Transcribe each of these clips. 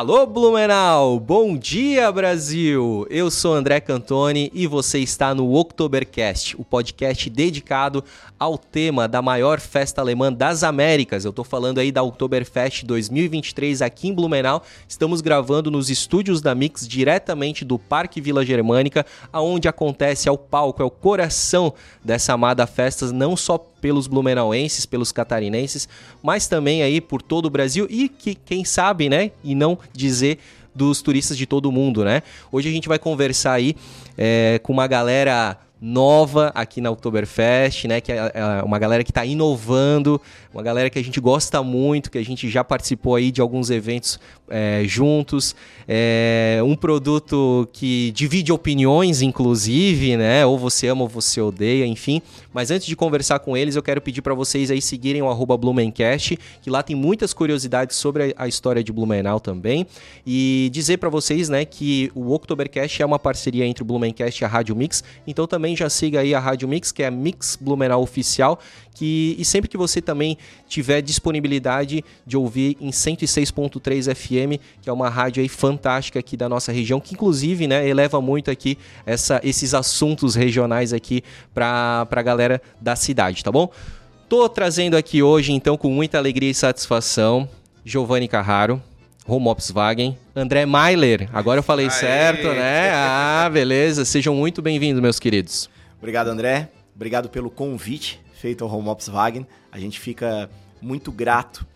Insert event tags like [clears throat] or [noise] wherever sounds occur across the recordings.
Alô Blumenau, bom dia Brasil! Eu sou André Cantoni e você está no Oktobercast, o podcast dedicado ao tema da maior festa alemã das Américas. Eu estou falando aí da Oktoberfest 2023 aqui em Blumenau. Estamos gravando nos estúdios da Mix diretamente do Parque Vila Germânica, aonde acontece, é o palco, é o coração dessa amada festa, não só pelos blumenauenses, pelos catarinenses, mas também aí por todo o Brasil e que quem sabe, né, e não dizer dos turistas de todo o mundo, né? Hoje a gente vai conversar aí é, com uma galera nova aqui na Oktoberfest, né? Que é, é uma galera que está inovando, uma galera que a gente gosta muito, que a gente já participou aí de alguns eventos é, juntos. É um produto que divide opiniões, inclusive, né? Ou você ama ou você odeia, enfim. Mas antes de conversar com eles, eu quero pedir para vocês aí seguirem o Blumencast, que lá tem muitas curiosidades sobre a história de Blumenau também. E dizer para vocês, né, que o Oktobercast é uma parceria entre o Blumencast e a Rádio Mix. Então também já siga aí a Rádio Mix, que é a Mix Blumenau Oficial, que, e sempre que você também tiver disponibilidade de ouvir em 106.3 FM, que é uma rádio aí fantástica aqui da nossa região, que inclusive né, eleva muito aqui essa, esses assuntos regionais aqui para a galera da cidade, tá bom? Tô trazendo aqui hoje, então, com muita alegria e satisfação, Giovanni Carraro, Volkswagen, André Mailer. Agora eu falei Aê. certo, né? Ah, beleza. Sejam muito bem-vindos, meus queridos. Obrigado, André. Obrigado pelo convite feito ao Volkswagen. A gente fica muito grato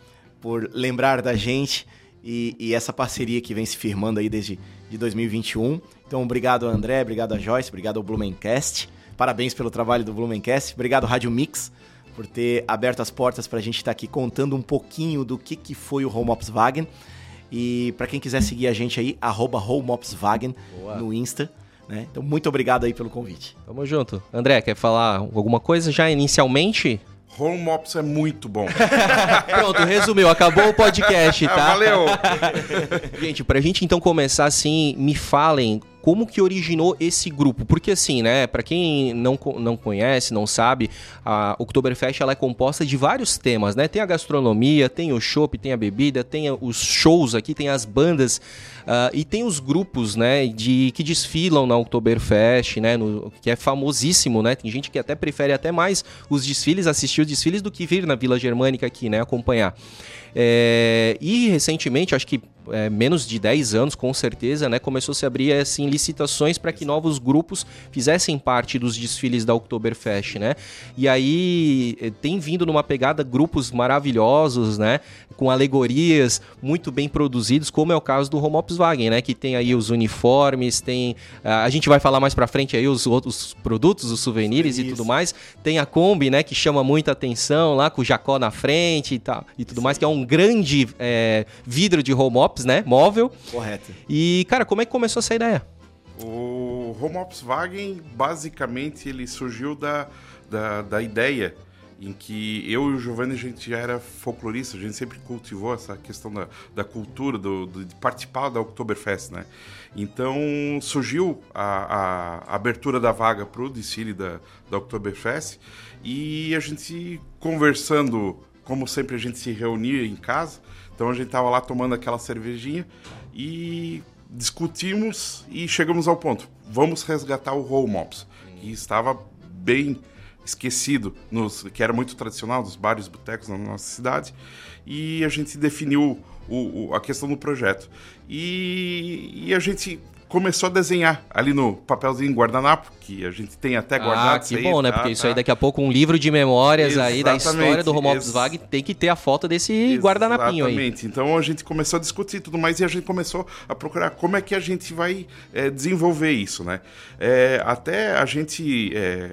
por lembrar da gente e, e, essa parceria que vem se firmando aí desde de 2021. Então, obrigado André, obrigado a Joyce, obrigado ao Blumencast. Parabéns pelo trabalho do Blumencast. Obrigado Rádio Mix por ter aberto as portas para a gente estar tá aqui contando um pouquinho do que, que foi o Volkswagen. E para quem quiser seguir a gente aí, arroba no Insta. Né? Então, muito obrigado aí pelo convite. Tamo junto. André, quer falar alguma coisa já inicialmente? Home Ops é muito bom. [laughs] Pronto, resumiu, acabou o podcast, tá? Valeu! [laughs] gente, pra gente então começar assim, me falem como que originou esse grupo? Porque assim, né, para quem não, não conhece, não sabe, a Oktoberfest ela é composta de vários temas, né? Tem a gastronomia, tem o shopping, tem a bebida, tem os shows aqui, tem as bandas uh, e tem os grupos, né, de que desfilam na Oktoberfest, né, no, que é famosíssimo, né? Tem gente que até prefere até mais os desfiles, assistir os desfiles do que vir na Vila Germânica aqui, né, acompanhar. É, e recentemente, acho que é, menos de 10 anos, com certeza, né, começou a se abrir assim, licitações para que novos grupos fizessem parte dos desfiles da Oktoberfest, né? E aí eh, tem vindo numa pegada grupos maravilhosos, né? Com alegorias muito bem produzidos, como é o caso do Volkswagen, né? Que tem aí os uniformes, tem... A gente vai falar mais para frente aí os outros produtos, os souvenirs e tudo mais. Tem a Kombi, né? Que chama muita atenção lá, com o Jacó na frente e, tal, e tudo Sim. mais, que é um grande é, vidro de home ops, né? Móvel. Correto. E, cara, como é que começou essa ideia? O Home Ops Wagen, basicamente, ele surgiu da, da, da ideia em que eu e o Giovanni a gente já era folclorista, a gente sempre cultivou essa questão da, da cultura, do, do, de participar da Oktoberfest, né? Então surgiu a, a abertura da vaga para o desfile da, da Oktoberfest e a gente conversando, como sempre a gente se reunia em casa, então a gente tava lá tomando aquela cervejinha e discutimos e chegamos ao ponto. Vamos resgatar o Roll Mops, que estava bem esquecido, nos, que era muito tradicional nos bares, botecos na nossa cidade, e a gente definiu o, o, a questão do projeto. E, e, a gente começou a desenhar ali no papelzinho guardanapo, que a gente tem até guardado. Ah, que bom, né? Tá, Porque tá. isso aí daqui a pouco um livro de memórias Exatamente. aí da história do Romovsvag tem que ter a foto desse Exatamente. guardanapinho aí. Exatamente. Então a gente começou a discutir tudo mais e a gente começou a procurar como é que a gente vai é, desenvolver isso, né? É, até a gente é,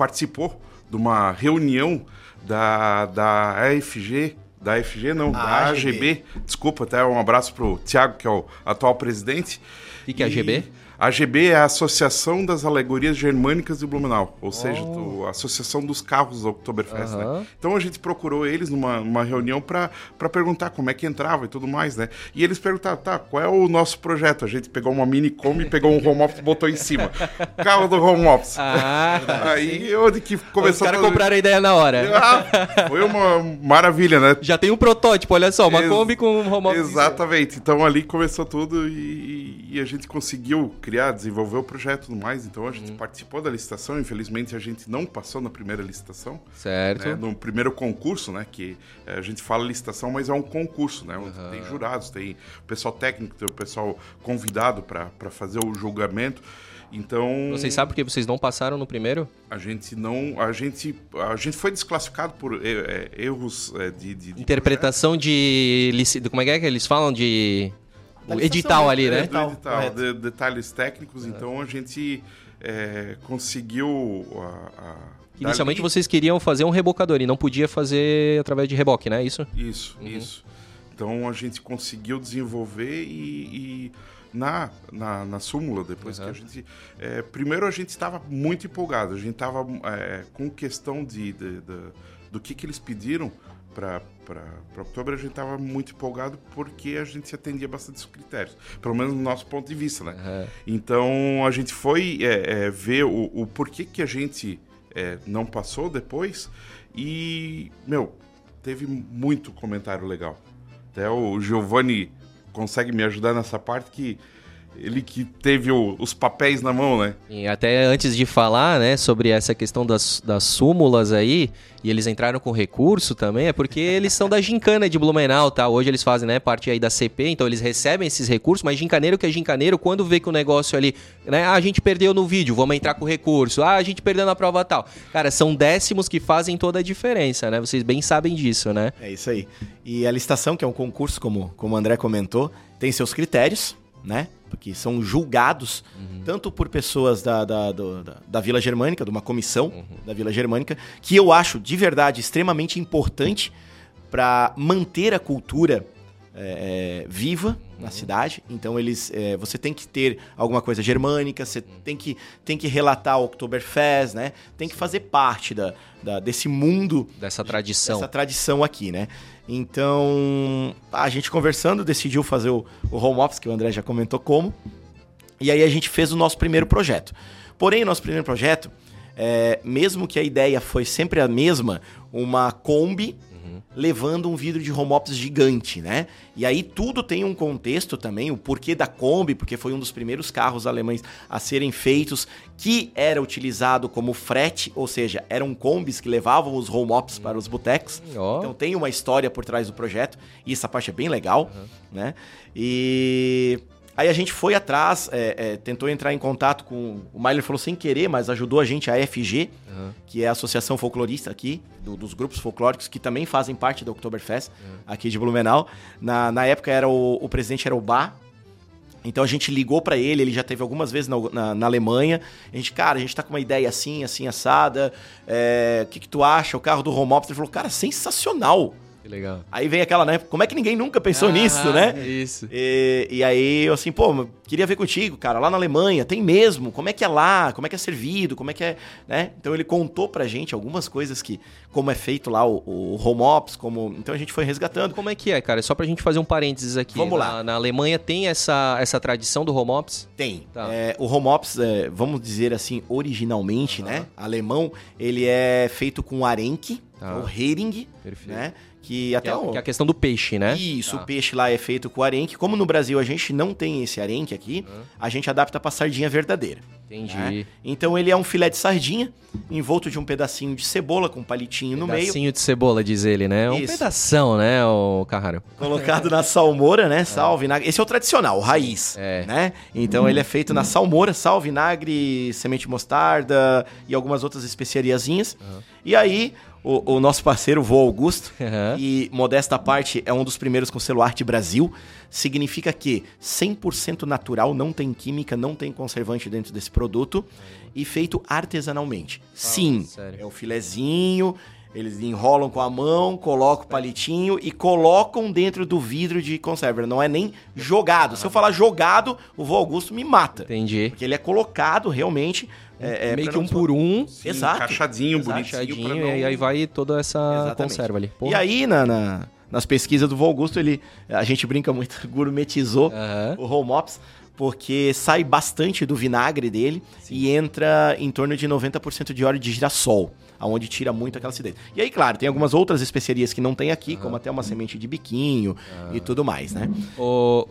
participou de uma reunião da, da AFG da AFG, não, a da AGB. AGB. Desculpa, até um abraço pro Thiago, que é o atual presidente. O que, que é a AGB? AGB é a Associação das Alegorias Germânicas de Blumenau, ou seja, Oh. do- a Associação dos Carros do Oktoberfest, Aham. né? Então a gente procurou eles numa, numa reunião para perguntar como é que entrava e tudo mais, né? E eles perguntaram, tá, qual é o nosso projeto? A gente pegou uma mini Kombi, pegou um home office e botou em cima. [laughs] Carro do home office. Ah, Aí onde que os começou caras todo- compraram a ideia na hora. Ah, foi uma maravilha, né? Já tem um protótipo, olha só, uma Ex- Kombi com um home office. Exatamente. Então ali começou tudo e, e a gente conseguiu criar, desenvolver o projeto e tudo mais. Então a Uhum. gente participou da licitação. Infelizmente a gente não passou na primeira licitação. Certo. né? No primeiro concurso, né? Que eh, a gente fala licitação, mas é um concurso, né? Onde tem jurados, tem o pessoal técnico, tem o pessoal convidado para fazer o julgamento. Então Vocês sabem por que vocês não passaram no primeiro? a gente não, a gente, a gente foi desclassificado por eh, eh, erros de, de, de Interpretação lici- de. Como é que é que eles falam? De. O edital ali, É, né? do Edital, edital, de- detalhes técnicos, então a gente é, conseguiu. A, a, Inicialmente dali- vocês queriam fazer um rebocador e não podia fazer através de reboque, né? Isso? Isso, isso. Então a gente conseguiu desenvolver e. e na, na, na súmula, depois Uhum. que a gente. é, primeiro a gente estava muito empolgado, a gente estava com questão de, de- de- do que, que eles pediram para outubro, a gente estava muito empolgado porque a gente atendia bastante os critérios, pelo menos no nosso ponto de vista, né? Aham. Então a gente foi é, é, ver o, o porquê que a gente é, não passou depois e, meu, teve muito comentário legal. Até o Giovanni consegue me ajudar nessa parte que ele que teve o- os papéis na mão, né? E até antes de falar, né, sobre essa questão das, das súmulas aí, e eles entraram com recurso também, é porque [laughs] eles são da gincana de Blumenau, tá? Hoje eles fazem, né, parte aí da CP, então eles recebem esses recursos, mas gincaneiro que é gincaneiro, quando vê que o negócio ali, né, ah, a gente perdeu no vídeo, vamos entrar com recurso, ah, a gente perdeu na prova tal. Cara, são décimos que fazem toda a diferença, né? Vocês bem sabem disso, né? É isso aí. E a licitação, que é um concurso, como, como o André comentou, tem seus critérios, né? Porque são julgados tanto por pessoas da, da, do- da, da Vila Germânica, de uma comissão da Vila Germânica, que eu acho de verdade extremamente importante para manter a cultura é, é, viva na cidade. Então eles, é, você tem que ter alguma coisa germânica, você tem que, tem que relatar o Oktoberfest, né? Tem que fazer parte da, da- desse mundo Dessa tradição. essa tradição aqui, né? Então, a gente conversando decidiu fazer o, o home office, que o André já comentou como. E aí a gente fez o nosso primeiro projeto. Porém, o nosso primeiro projeto, é, mesmo que a ideia foi sempre a mesma, uma Kombi levando um vidro de home office gigante, né? E aí tudo tem um contexto também, o porquê da Kombi, porque foi um dos primeiros carros alemães a serem feitos, que era utilizado como frete, ou seja, eram Kombis que levavam os home office para os botecos. Ó. Então tem uma história por trás do projeto, e essa parte é bem legal, né? E aí a gente foi atrás, é, é, tentou entrar em contato com. O Myler falou sem querer, mas ajudou a gente, a FG, Aham. que é a associação folclorista aqui, do- dos grupos folclóricos, que também fazem parte da Oktoberfest, aqui de Blumenau. Na, na época era o, o presidente era o Bá. Então a gente ligou pra ele, ele já teve algumas vezes na, na- na Alemanha. A gente, cara, a gente tá com uma ideia assim, assim, assada. é, O que, que tu acha? O carro do home office. Ele falou, cara, sensacional. Que legal. Aí vem aquela, né? Como é que ninguém nunca pensou nisso, né? Isso. E, e aí eu assim, pô, queria ver contigo, cara, lá na Alemanha, tem mesmo, como é que é lá, como é que é servido, como é que é, né? Então ele contou pra gente algumas coisas que, como é feito lá o, o home ops, como, então a gente foi resgatando. Como é que é, cara? Só pra gente fazer um parênteses aqui. Vamos na, lá. Na Alemanha tem essa, essa tradição do home office? Tem. Tá. É, o home ops, é, vamos dizer assim, originalmente, né? Alemão, ele é feito com arenque, Tá. ou hering, Perfeito. né? Que Que até é, o- que é a questão do peixe, né? Isso, Tá. o peixe lá é feito com arenque. Como no Brasil a gente não tem esse arenque aqui, a gente adapta pra sardinha verdadeira. Entendi. né? Então ele é um filé de sardinha, envolto de um pedacinho de cebola com um palitinho no meio, Pedacinho de cebola, diz ele, né? Um Isso. pedação, né, o Carraro? colocado na salmoura, né? Sal, vinagre. Esse é o tradicional, o raiz, É. né? Então ele é feito na salmoura, sal, vinagre, semente de mostarda e algumas outras especiariazinhas. E aí o, o nosso parceiro, o Vô Augusto, [laughs] Aham. e modesta parte é um dos primeiros com selo Arte Brasil, significa que 100% natural, não tem química, não tem conservante dentro desse produto e feito artesanalmente. Sim, sério. é o filezinho, Eles enrolam com a mão, colocam o palitinho e colocam dentro do vidro de conserva. Não é nem jogado. Se eu falar jogado, o vô Augusto me mata. Entendi. Porque ele é colocado realmente. É, é, Meio que um por um, Sim, Exato. Encaixadinho, Exato. bonitinho. não- e aí vai toda essa Exatamente. conserva ali. E aí, na, na- nas pesquisas do vô Augusto, ele, a gente brinca muito, [laughs] gourmetizou Aham. o Home Ops, porque sai bastante do vinagre dele e entra em torno de 90% de óleo de girassol, aonde tira muito aquela acidez. E aí, claro, tem algumas outras especiarias que não tem aqui, como até uma semente de biquinho e tudo mais, né? O,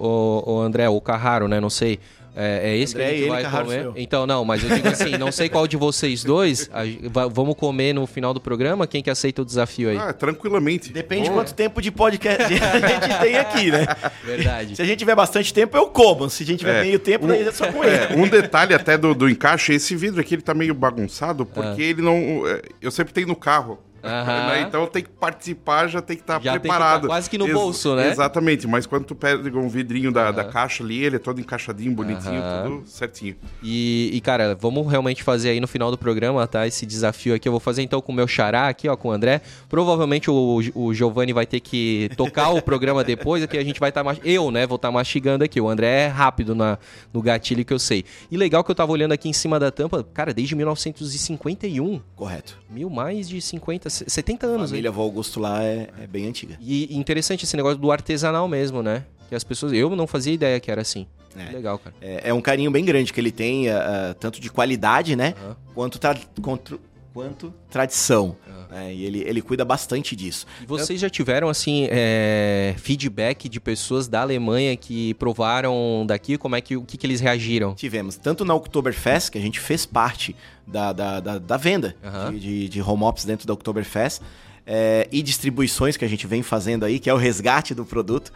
o, o André, o Carraro, né? Não sei. É, é esse André, que a gente vai Carraro comer? Então, não, mas eu digo assim, não sei qual de vocês dois. a- va- vamos comer no final do programa? Quem que aceita o desafio aí? Ah, tranquilamente. Depende de Pô, quanto tempo de podcast [laughs] a gente tem aqui, né? Verdade. Se a gente tiver bastante tempo, eu como. Se a gente tiver É. meio tempo, daí é só com ele. É, um detalhe até do, do encaixe, esse vidro aqui ele tá meio bagunçado, porque ele não. é, Eu sempre tenho no carro. Né? Então tem que participar, já tem que estar Já tem que preparado. tá quase que no Ex- bolso, né? Exatamente, mas quando tu pega um vidrinho da, da caixa ali, ele é todo encaixadinho, bonitinho, Aham. tudo certinho. E, e, cara, vamos realmente fazer aí no final do programa, tá? Esse desafio aqui. Eu vou fazer então com o meu xará aqui, ó, com o André. Provavelmente o, o Giovanni vai ter que tocar o programa depois, aqui a gente vai estar... eu, né, vou estar mastigando aqui. O André é rápido na, no gatilho que eu sei. E legal que eu tava olhando aqui em cima da tampa, cara, desde 1951. Correto. Mil, mais de 50, 70 A anos. hein? família Vô Augusto lá é, é bem antiga. E interessante esse negócio do artesanal mesmo, né? Que as pessoas... Eu não fazia ideia que era assim. É. Legal, cara. É, é um carinho bem grande que ele tem, ah, tanto de qualidade, né? Aham. Quanto, tra- quanto, quanto tradição. Aham. né? E ele, ele cuida bastante disso. E vocês já tiveram, assim, é, feedback de pessoas da Alemanha que provaram daqui? Como é que, o que, que eles reagiram? Tivemos tanto na Oktoberfest, que a gente fez parte da, da, da, da venda de, de, de home ops dentro da Oktoberfest, é, e distribuições que a gente vem fazendo aí, que é o resgate do produto.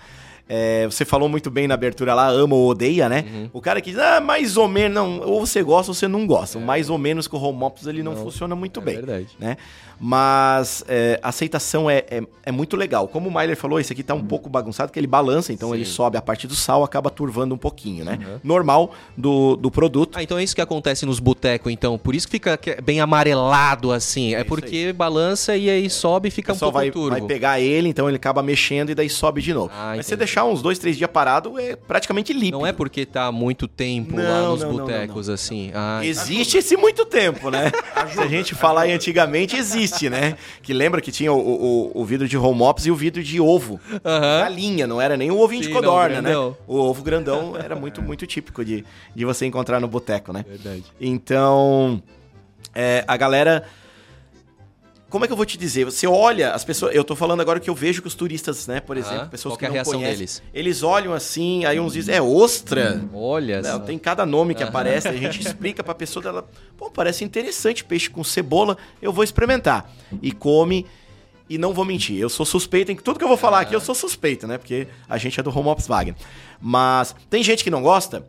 É, você falou muito bem na abertura lá, ama ou odeia, né? Uhum. O cara que diz, ah, mais ou menos, não, ou você gosta ou você não gosta. O mais ou menos com o home ops ele não, É. Não, funciona muito é bem. verdade. né? Mas é, a aceitação é, é, é muito legal. Como o Myler falou, esse aqui tá um pouco bagunçado, que ele balança, então Sim. ele sobe a parte do sal, acaba turvando um pouquinho, né? Uhum. Normal do, do produto. Ah, então é isso que acontece nos botecos, então. Por isso que fica que- bem amarelado, assim. É, isso porque balança e aí sobe e fica um pouco vai, turvo. vai pegar ele, então ele acaba mexendo e daí sobe de novo. Ah, Mas você entendi. Deixar uns dois, três dias parado, é praticamente líquido. Não é porque tá há muito tempo lá Não, nos não, não, botecos, assim. Ah, Existe [laughs] esse muito tempo, né? Se a gente falar em antigamente, existe, né? Que lembra que tinha o, o, o vidro de home ops e o vidro de ovo. Aham. Galinha, não era nem o ovinho Sim, de não, codorna, né? O ovo grandão era muito, muito típico de, de você encontrar no boteco, né? Verdade. Então, é, a galera. Como é que eu vou te dizer? Você olha, as pessoas. Eu tô falando agora que eu vejo que os turistas, né, por exemplo, Aham. pessoas que é não reação conhecem, deles? eles olham assim, aí uns dizem, é ostra. Olha Não, tem cada nome que aparece, a gente explica pra pessoa dela, pô, parece interessante peixe com cebola, eu vou experimentar. E come e não vou mentir, eu sou suspeito em tudo que eu vou falar aqui, eu sou suspeito, né? Porque a gente é do Home Ops Wagner. Mas tem gente que não gosta?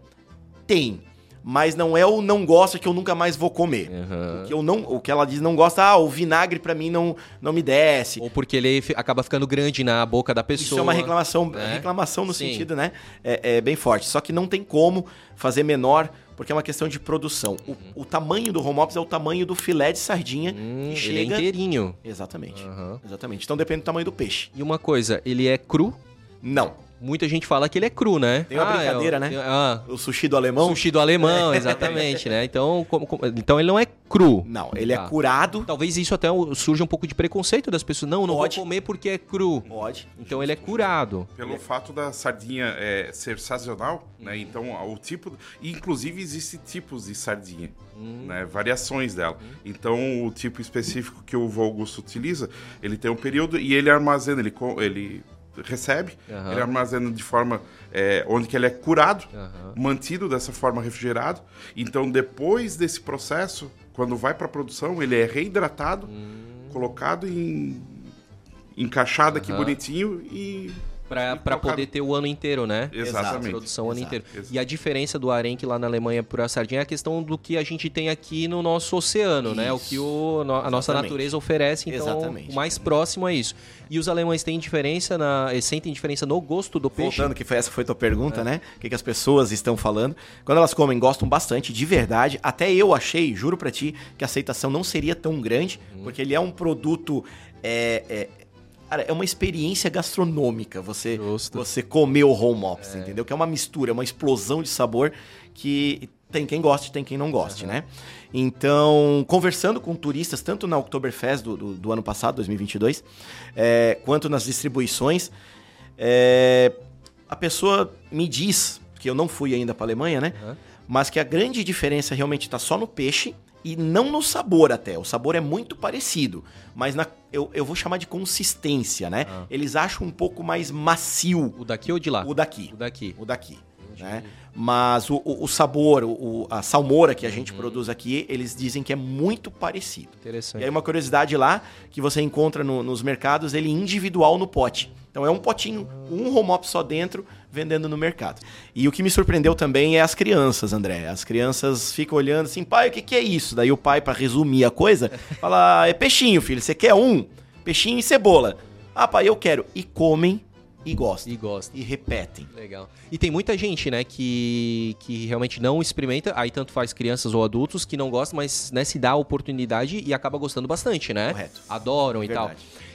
Tem. Mas não é o não gosta que eu nunca mais vou comer. Aham. O que eu não, o que ela diz não gosta, ah, o vinagre pra mim não, não me desce. Ou porque ele acaba ficando grande na boca da pessoa. Isso é uma reclamação, né? reclamação no Sim. sentido, né? É, é bem forte. Só que não tem como fazer menor, porque é uma questão de produção. O, o tamanho do home ops é o tamanho do filé de sardinha Hum, que ele é chega. inteirinho. Exatamente. Aham. Exatamente. Então depende do tamanho do peixe. E uma coisa, ele é cru? Não. Muita gente fala que ele é cru, né? Tem uma Ah, brincadeira, é o- né? tem- Ah, O sushi do alemão? sushi do alemão, [laughs] exatamente, né? Então, como- como- então ele não é cru. Não, ele Tá. é curado. Talvez isso até surja um pouco de preconceito das pessoas. Não, não Pode. vou comer porque é cru. Pode. Então ele é curado. Pelo fato da sardinha é, ser sazonal, né? Então o tipo. E inclusive existem tipos de sardinha, né? Variações dela. Então o tipo específico que o vô Augusto utiliza, ele tem um período e ele armazena, ele, ele recebe, Aham. ele armazena de forma é, onde que ele é curado, Aham. mantido dessa forma refrigerado. Então depois desse processo, quando vai para produção, ele é reidratado, colocado em encaixado aqui Aham. bonitinho e Pra colocar- poder ter o ano inteiro, né? Exatamente. Produção o ano Exato. inteiro. Exato. E a diferença do arenque lá na Alemanha para a sardinha é a questão do que a gente tem aqui no nosso oceano, né? O que o, a nossa natureza oferece, então Exatamente. o mais próximo é isso. E os alemães têm diferença, na, eles sentem diferença no gosto do peixe? Voltando, que foi, essa foi a tua pergunta, né? O que, que as pessoas estão falando. Quando elas comem, gostam bastante, de verdade. Até eu achei, juro pra ti, que a aceitação não seria tão grande, porque ele é um produto. É, é, cara, é uma experiência gastronômica você, Justo. você comer o home ops, entendeu? Que é uma mistura, é uma explosão de sabor que tem quem goste, tem quem não goste, né? Então, conversando com turistas, tanto na Oktoberfest do, do, do ano passado, 2022, é, quanto nas distribuições, é, a pessoa me diz, que eu não fui ainda para Alemanha, né? Aham. Mas que a grande diferença realmente está só no peixe e não no sabor até. O sabor é muito parecido, mas na, eu, eu vou chamar de consistência, né? Ah. Eles acham um pouco mais macio O daqui ou de lá? o daqui. O daqui. O daqui. Né? Mas o, o, o sabor, o, o- a salmoura que a gente Uhum. produz aqui, eles dizem que é muito parecido. Interessante. E aí uma curiosidade lá, que você encontra no- nos mercados, ele individual no pote. Então é um potinho, um home op só dentro, vendendo no mercado. E o que me surpreendeu também é as crianças, André. As crianças ficam olhando assim, pai, o que, que é isso? Daí o pai, pra resumir a coisa, [laughs] fala, é peixinho, filho, você quer um? Peixinho e cebola. Ah, pai, eu quero. E comem e gostam. E gosta. E repetem. Legal. E tem muita gente, né, que, que realmente não experimenta, aí tanto faz crianças ou adultos que não gostam, mas né, se dá a oportunidade e acaba gostando bastante, né? Correto. Adoram e tal.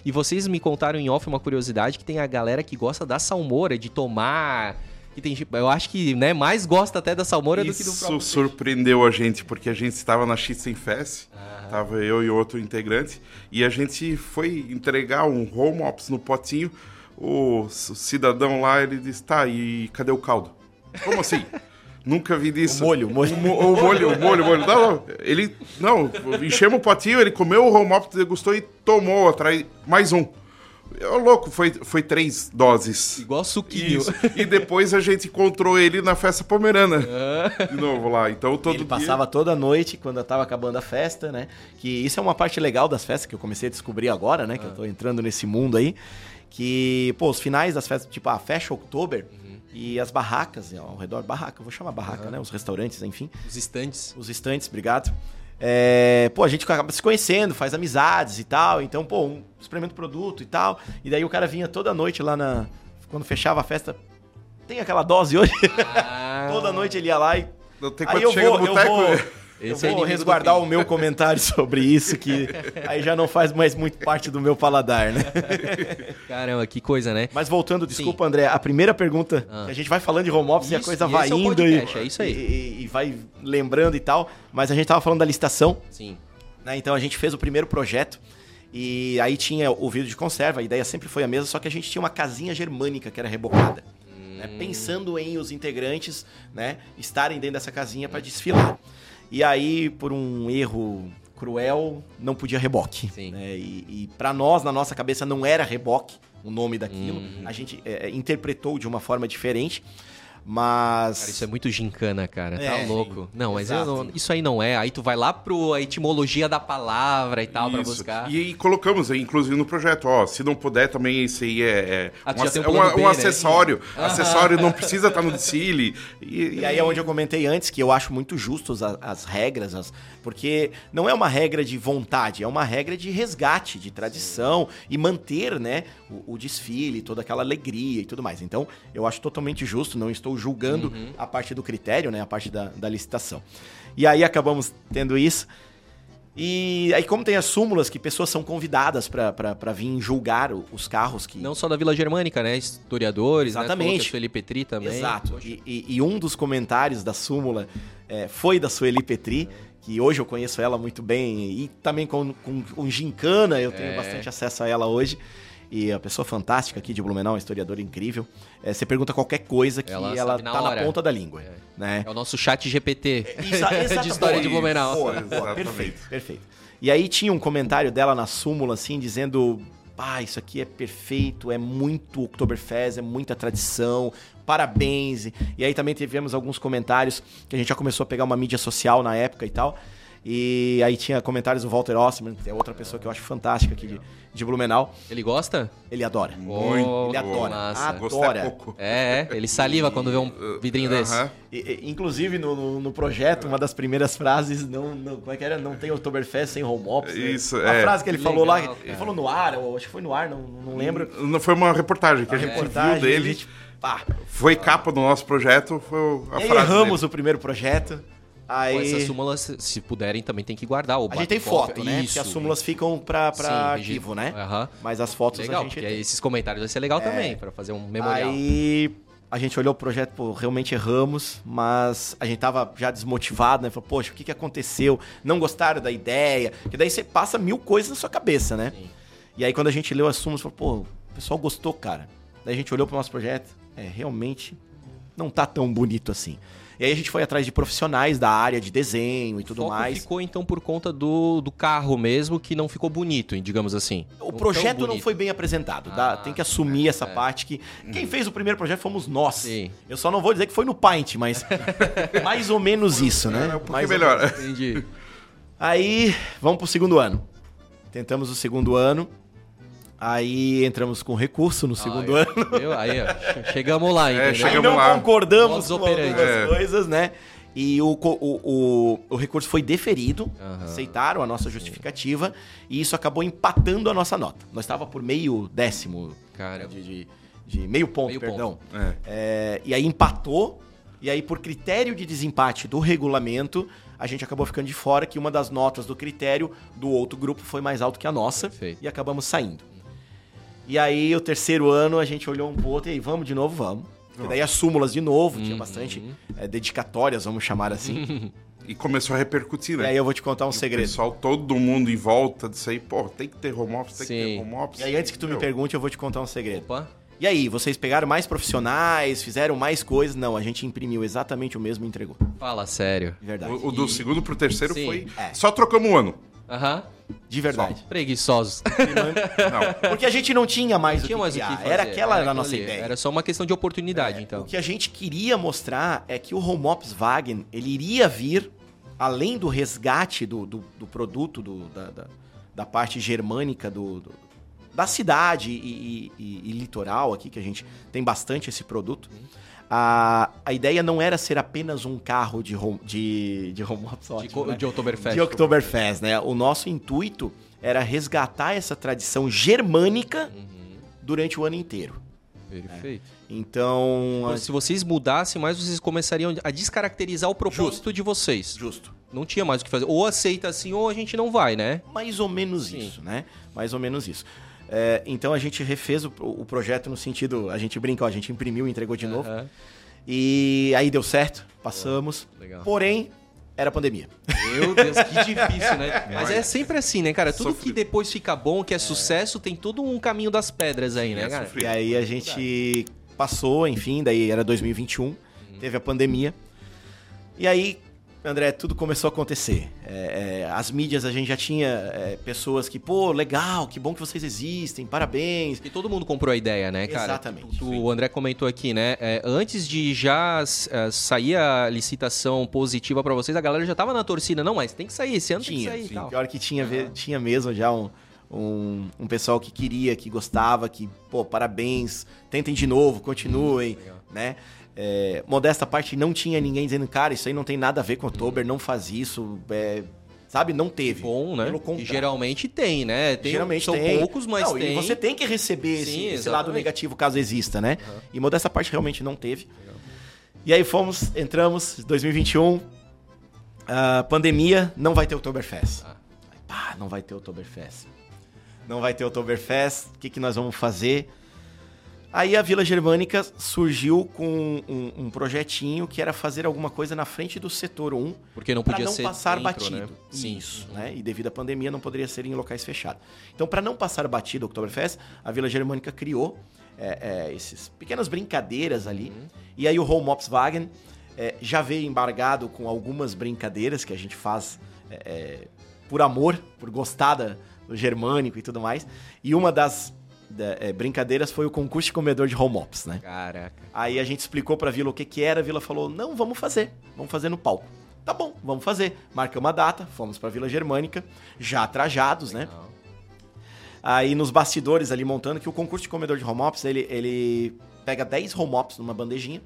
E vocês me contaram em off uma curiosidade que tem a galera que gosta da salmoura, de tomar. Que tem, tipo, eu acho que né, mais gosta até da salmoura do que do Isso próprio. surpreendeu a gente, porque a gente estava na Fest, tava eu e outro integrante, e a gente foi entregar um home ops no potinho. O cidadão lá, ele disse: tá, e cadê o caldo? Como assim? Nunca vi disso. O molho, o molho. O, mo- o molho, o molho, o molho. Não, não. Ele, não, enchemos o potinho, ele comeu o home ops, degustou e tomou atrás mais um. Ô, louco, foi, foi três doses. Igual suquinho. Isso. E depois a gente encontrou ele na festa pomerana. De novo lá. Então todo Ele dia... passava toda noite quando tava acabando a festa, né? Que isso é uma parte legal das festas que eu comecei a descobrir agora, né? Que eu tô entrando nesse mundo aí. Que, pô, os finais das festas, tipo a Fecha Oktober e as barracas ao redor, barraca, vou chamar barraca, né? Os restaurantes, enfim. Os estandes. Os estantes, obrigado. É, pô, a gente acaba se conhecendo, faz amizades e tal. Então, pô, um experimenta o produto e tal. E daí o cara vinha toda noite lá na. Quando fechava a festa. Tem aquela dose hoje? Ah, [laughs] toda noite ele ia lá e Não tem Aí eu vou, eu vou, eu Esse é vou do resguardar o meu comentário [laughs] sobre isso, que aí já não faz mais muito parte do meu paladar, né? [laughs] Caramba, que coisa, né? Mas voltando, desculpa, André, a primeira pergunta, Ah. a gente vai falando de home office e a Isso, coisa vai é indo podcast, e, é isso aí. E, e vai lembrando e tal, mas a gente tava falando da licitação, Sim. né? Então a gente fez o primeiro projeto e aí tinha o vidro de conserva, a ideia sempre foi a mesma, só que a gente tinha uma casinha germânica que era rebocada. né? Hum. Pensando em os integrantes né, estarem dentro dessa casinha para desfilar. E aí, por um erro cruel, não podia reboque. Sim. né? E, e para nós, na nossa cabeça, não era reboque o nome daquilo. Uhum. A gente é, interpretou de uma forma diferente. Mas. Cara, isso é muito gincana, cara. Tá É, louco. sim. Não, mas não- isso aí não é. Aí tu vai lá pro a etimologia da palavra e tal pra Isso. buscar. E, e colocamos aí, inclusive, no projeto, ó, se não puder também, isso aí é, é Ah, um, ac- um é um- plano um B, né? acessório. Acessório não precisa estar no desfile. E, E aí é onde eu comentei antes que eu acho muito justos a- as, regras, as- porque não é uma regra de vontade, é uma regra de resgate, de tradição e manter, né, o, o desfile, toda aquela alegria e tudo mais. Então, eu acho totalmente justo, não estou julgando Uhum. a parte do critério, né, a parte da, da licitação. E aí acabamos tendo isso. E aí, como tem as súmulas que pessoas são convidadas para vir julgar os carros que, Não só da Vila Germânica, né? Historiadores, Exatamente. né? Que a Sueli Petri também. Exato. E, e- e um dos comentários da súmula é, foi da Sueli Petri, que hoje eu conheço ela muito bem, e também com, com, com gincana eu tenho É. bastante acesso a ela hoje. E a pessoa fantástica aqui de Blumenau, uma historiadora incrível. É, você pergunta qualquer coisa que Ela ela, na tá hora. na ponta da língua. É. Né? É o nosso chat GPT Exa- exata- de história de Blumenau. Boa, boa, perfeito, perfeito. E aí tinha um comentário dela na súmula, assim, dizendo: Ah, isso aqui é perfeito, é muito Oktoberfest, é muita tradição, parabéns. E aí também tivemos alguns comentários que a gente já começou a pegar uma mídia social na época e tal. E aí tinha comentários do Walter Ossman, que é outra pessoa que eu acho fantástica aqui de, de Blumenau. Ele gosta? Ele adora. Muito. Oh, Ele adora. massa. Gostar Adora. é pouco. É, é, ele saliva quando vê um [laughs] vidrinho desse. Aham. E- e- inclusive, no, no- no projeto, uma das primeiras frases, não, não- como é que era? Não tem Oktoberfest sem home ops. né? Isso, Uma é. frase que ele falou lá, Legal, ele cara. falou no ar, acho que foi no ar, não, não lembro. Não foi uma reportagem que a, A gente reportagem, viu dele. a gente- pá. Foi capa do nosso projeto, foi a E frase erramos dele. o primeiro projeto. Aí Pô, essas súmulas, se- puderem, também tem que guardar. O a gente tem bate-copo. foto, né? Isso. Porque as súmulas ficam pra, pra Sim, arquivo, né? Aham. Mas as fotos Legal, a gente tem. esses comentários vai ser legal também, pra fazer um memorial. Aí a gente olhou o projeto, pô, realmente erramos, mas a gente tava já desmotivado, né? Falou, poxa, o que, que aconteceu? Não gostaram da ideia? Porque daí você passa mil coisas na sua cabeça, né? Sim. E aí quando a gente leu as súmulas, falou, pô, o pessoal gostou, cara. Daí a gente olhou pro nosso projeto, é, realmente não tá tão bonito assim. E aí a gente foi atrás de profissionais da área de desenho e tudo foco mais. ficou então por conta do, do carro mesmo, que não ficou bonito, digamos assim. O Não projeto não foi bem apresentado, dá- Ah, tem que assumir essa é. parte que quem fez o primeiro projeto fomos nós. Sim. Eu só não vou dizer que foi no Paint, mas [laughs] mais ou menos isso, né? É um pouquinho Mais ou melhor. menos. Entendi. Aí, vamos pro segundo ano. Tentamos o segundo ano. Aí entramos com recurso no segundo Aí, ano. viu? Aí, ó, chegamos lá, entendeu? Aí chegamos não lá. concordamos Modus com operandi. algumas É. coisas, né? E o, o, o, o recurso foi deferido, Aham. aceitaram a nossa justificativa e isso acabou empatando a nossa nota. Nós estava por meio décimo Cara, de, de- de meio ponto, Meio perdão. É. É, e aí empatou, e aí por critério de desempate do regulamento, a gente acabou ficando de fora que uma das notas do critério do outro grupo foi mais alto que a nossa Perfeito. e acabamos saindo. E aí o terceiro ano a gente olhou um pro outro e aí, vamos de novo, vamos. E daí as súmulas de novo, tinha bastante é, dedicatórias, vamos chamar assim. [laughs] E começou a repercutir, e né? aí eu vou te contar um O segredo. pessoal, todo mundo em volta disso aí, pô, tem que ter home office, tem Sim. que ter home office. E aí antes que tu me pergunte, eu vou te contar um segredo. Opa. E aí, vocês pegaram mais profissionais, fizeram mais coisas? Não, a gente imprimiu exatamente o mesmo e entregou. Fala sério. De verdade. O, o do E- segundo pro terceiro Sim. foi. É. Só trocamos um ano. Aham. De verdade. Preguiçosos. [laughs] Não. Porque a gente não tinha mais Não o tinha que mais o que fazer. Era aquela a aquilo nossa ali. ideia. Era só uma questão de oportunidade, então. O que a gente queria mostrar é que o Home Ops Wagen ele iria vir, além do resgate do, do, do produto, do- da, da, da parte germânica do, do- da cidade e, e- e- e litoral aqui, que a gente tem bastante esse produto. A, a ideia não era ser apenas um carro de home, de, de home De, ótimo, co- né? de Oktoberfest. de Oktoberfest, né? O nosso intuito era resgatar essa tradição germânica Uhum. durante o ano inteiro. Perfeito. Então, Então, se vocês mudassem mais, vocês começariam a descaracterizar o propósito de vocês. justo. Não tinha mais o que fazer. Ou aceita assim, ou a gente não vai, né? Mais ou menos Sim. isso, né? Mais ou menos isso. É, então a gente refez o, o projeto no sentido, a gente brinca, ó, a gente imprimiu e entregou de novo. Aham. E aí deu certo, passamos. Legal. Porém, era pandemia. Meu Deus, que difícil, né? [laughs] Mas é sempre assim, né, cara? Tudo que Sofrido. depois fica bom, que é sucesso, tem todo um caminho das pedras aí, né, É cara? E aí a gente passou, enfim, daí era 2021, teve a pandemia. E aí, André, tudo começou a acontecer. É, é, as mídias, a gente já tinha é, pessoas que, pô, legal, que bom que vocês existem, parabéns. E todo mundo comprou a ideia, né, cara? Exatamente. O, o André comentou aqui, né? é, antes de já é, sair a licitação positiva pra vocês, a galera já tava na torcida. Não, mas tem que sair, esse ano tem Tinha, que sair sim. tal. pior que tinha, ve- tinha mesmo já um, um, um pessoal que queria, que gostava, que, pô, parabéns, tentem de novo, continuem, Legal. né? É, modesta parte, não tinha ninguém dizendo, cara, isso aí não tem nada a ver com o Oktober, não faz isso, é, sabe? Não teve. Bom, né? Pelo E geralmente tem, né? Tem, Geralmente são tem. poucos, mas Não, tem. E você tem que receber esse, Sim, esse lado exatamente. negativo caso exista, né? E modesta parte realmente não teve. E aí fomos, entramos, 2021, a pandemia, não vai ter Oktoberfest. Ah. Pá, não vai ter Oktoberfest. Não vai ter Oktoberfest, o que, que nós vamos fazer? Aí a Vila Germânica surgiu com um, um projetinho que era fazer alguma coisa na frente do setor 1 Porque não para podia não ser passar dentro, batido. né? Sim. Isso, né? E devido à pandemia não poderia ser em locais fechados. Então, para não passar batido o Oktoberfest, a Vila Germânica criou é, é, esses pequenas brincadeiras ali. Uhum. E aí o Home Ops Wagen é, já veio embargado com algumas brincadeiras que a gente faz é, é, por amor, por gostar da- do germânico e tudo mais. E uma das da- é, brincadeiras foi o concurso de comedor de Home Ops, né? Caraca. Aí a gente explicou pra Vila o que que era, a Vila falou: "Não, vamos fazer. Vamos fazer no palco". tá bom, vamos fazer. Marcamos uma data, fomos pra Vila Germânica, já trajados, né? Aí nos bastidores ali montando que o concurso de comedor de home ops, ele, ele pega 10 home ops numa bandejinha.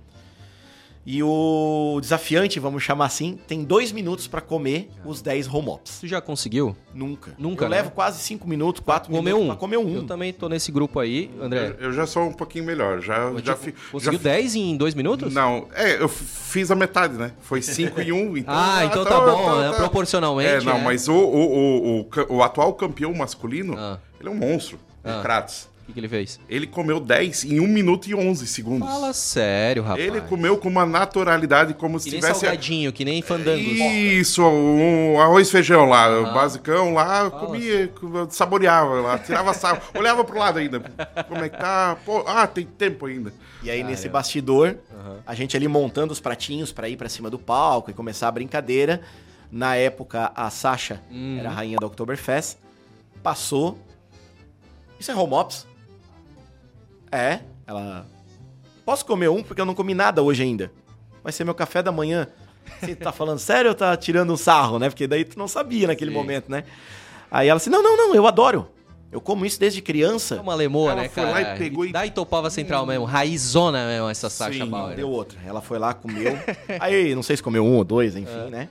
E o desafiante, vamos chamar assim, tem dois minutos pra comer os 10 home ops. Tu já conseguiu? Nunca. Nunca, Eu né? levo quase 5 minutos, 4 Comer minutos um. pra comer um. Eu também tô nesse grupo aí, André. Eu, eu já sou um pouquinho melhor. Já, Mas, já, tipo, fi- conseguiu já 10 em dois minutos? Não, é, eu fiz a metade, né? Foi 5 e 1. Um, [laughs] então, Ah, então tá bom, né? Proporcionalmente, É, não, né? mas o, o, o, o atual campeão masculino, Ah. ele é um monstro, Ah. o Kratos. O que, que ele fez? Ele comeu 10 em 1 minuto e 11 segundos. Fala sério, rapaz. Ele comeu com uma naturalidade como se Que nem tivesse. salgadinho, que nem fandangos. Isso, um arroz e feijão lá, o basicão lá, comia, saboreava lá, tirava sal, [laughs] olhava pro lado ainda. Como é que tá? Pô, ah, tem tempo ainda. E aí, nesse bastidor, a gente ali montando os pratinhos pra ir pra cima do palco e começar a brincadeira. Na época, a Sasha era a rainha da Oktoberfest. Passou. Isso é home ops? É. Ela. Posso comer um? Porque eu não comi nada hoje ainda. Vai ser meu café da manhã. Você tá [laughs] falando sério ou tá tirando um sarro, né? Porque daí tu não sabia naquele Sim. momento, né? Aí ela assim: não, não, não, eu adoro. Eu como isso desde criança. É uma lemoa, Ela né, foi cara? lá e pegou e- Da Itopava Central mesmo, raizona mesmo, essa Sasha Sim, Bauer. Deu outra. Ela foi lá, comeu. Aí, não sei se comeu um ou dois, enfim, né?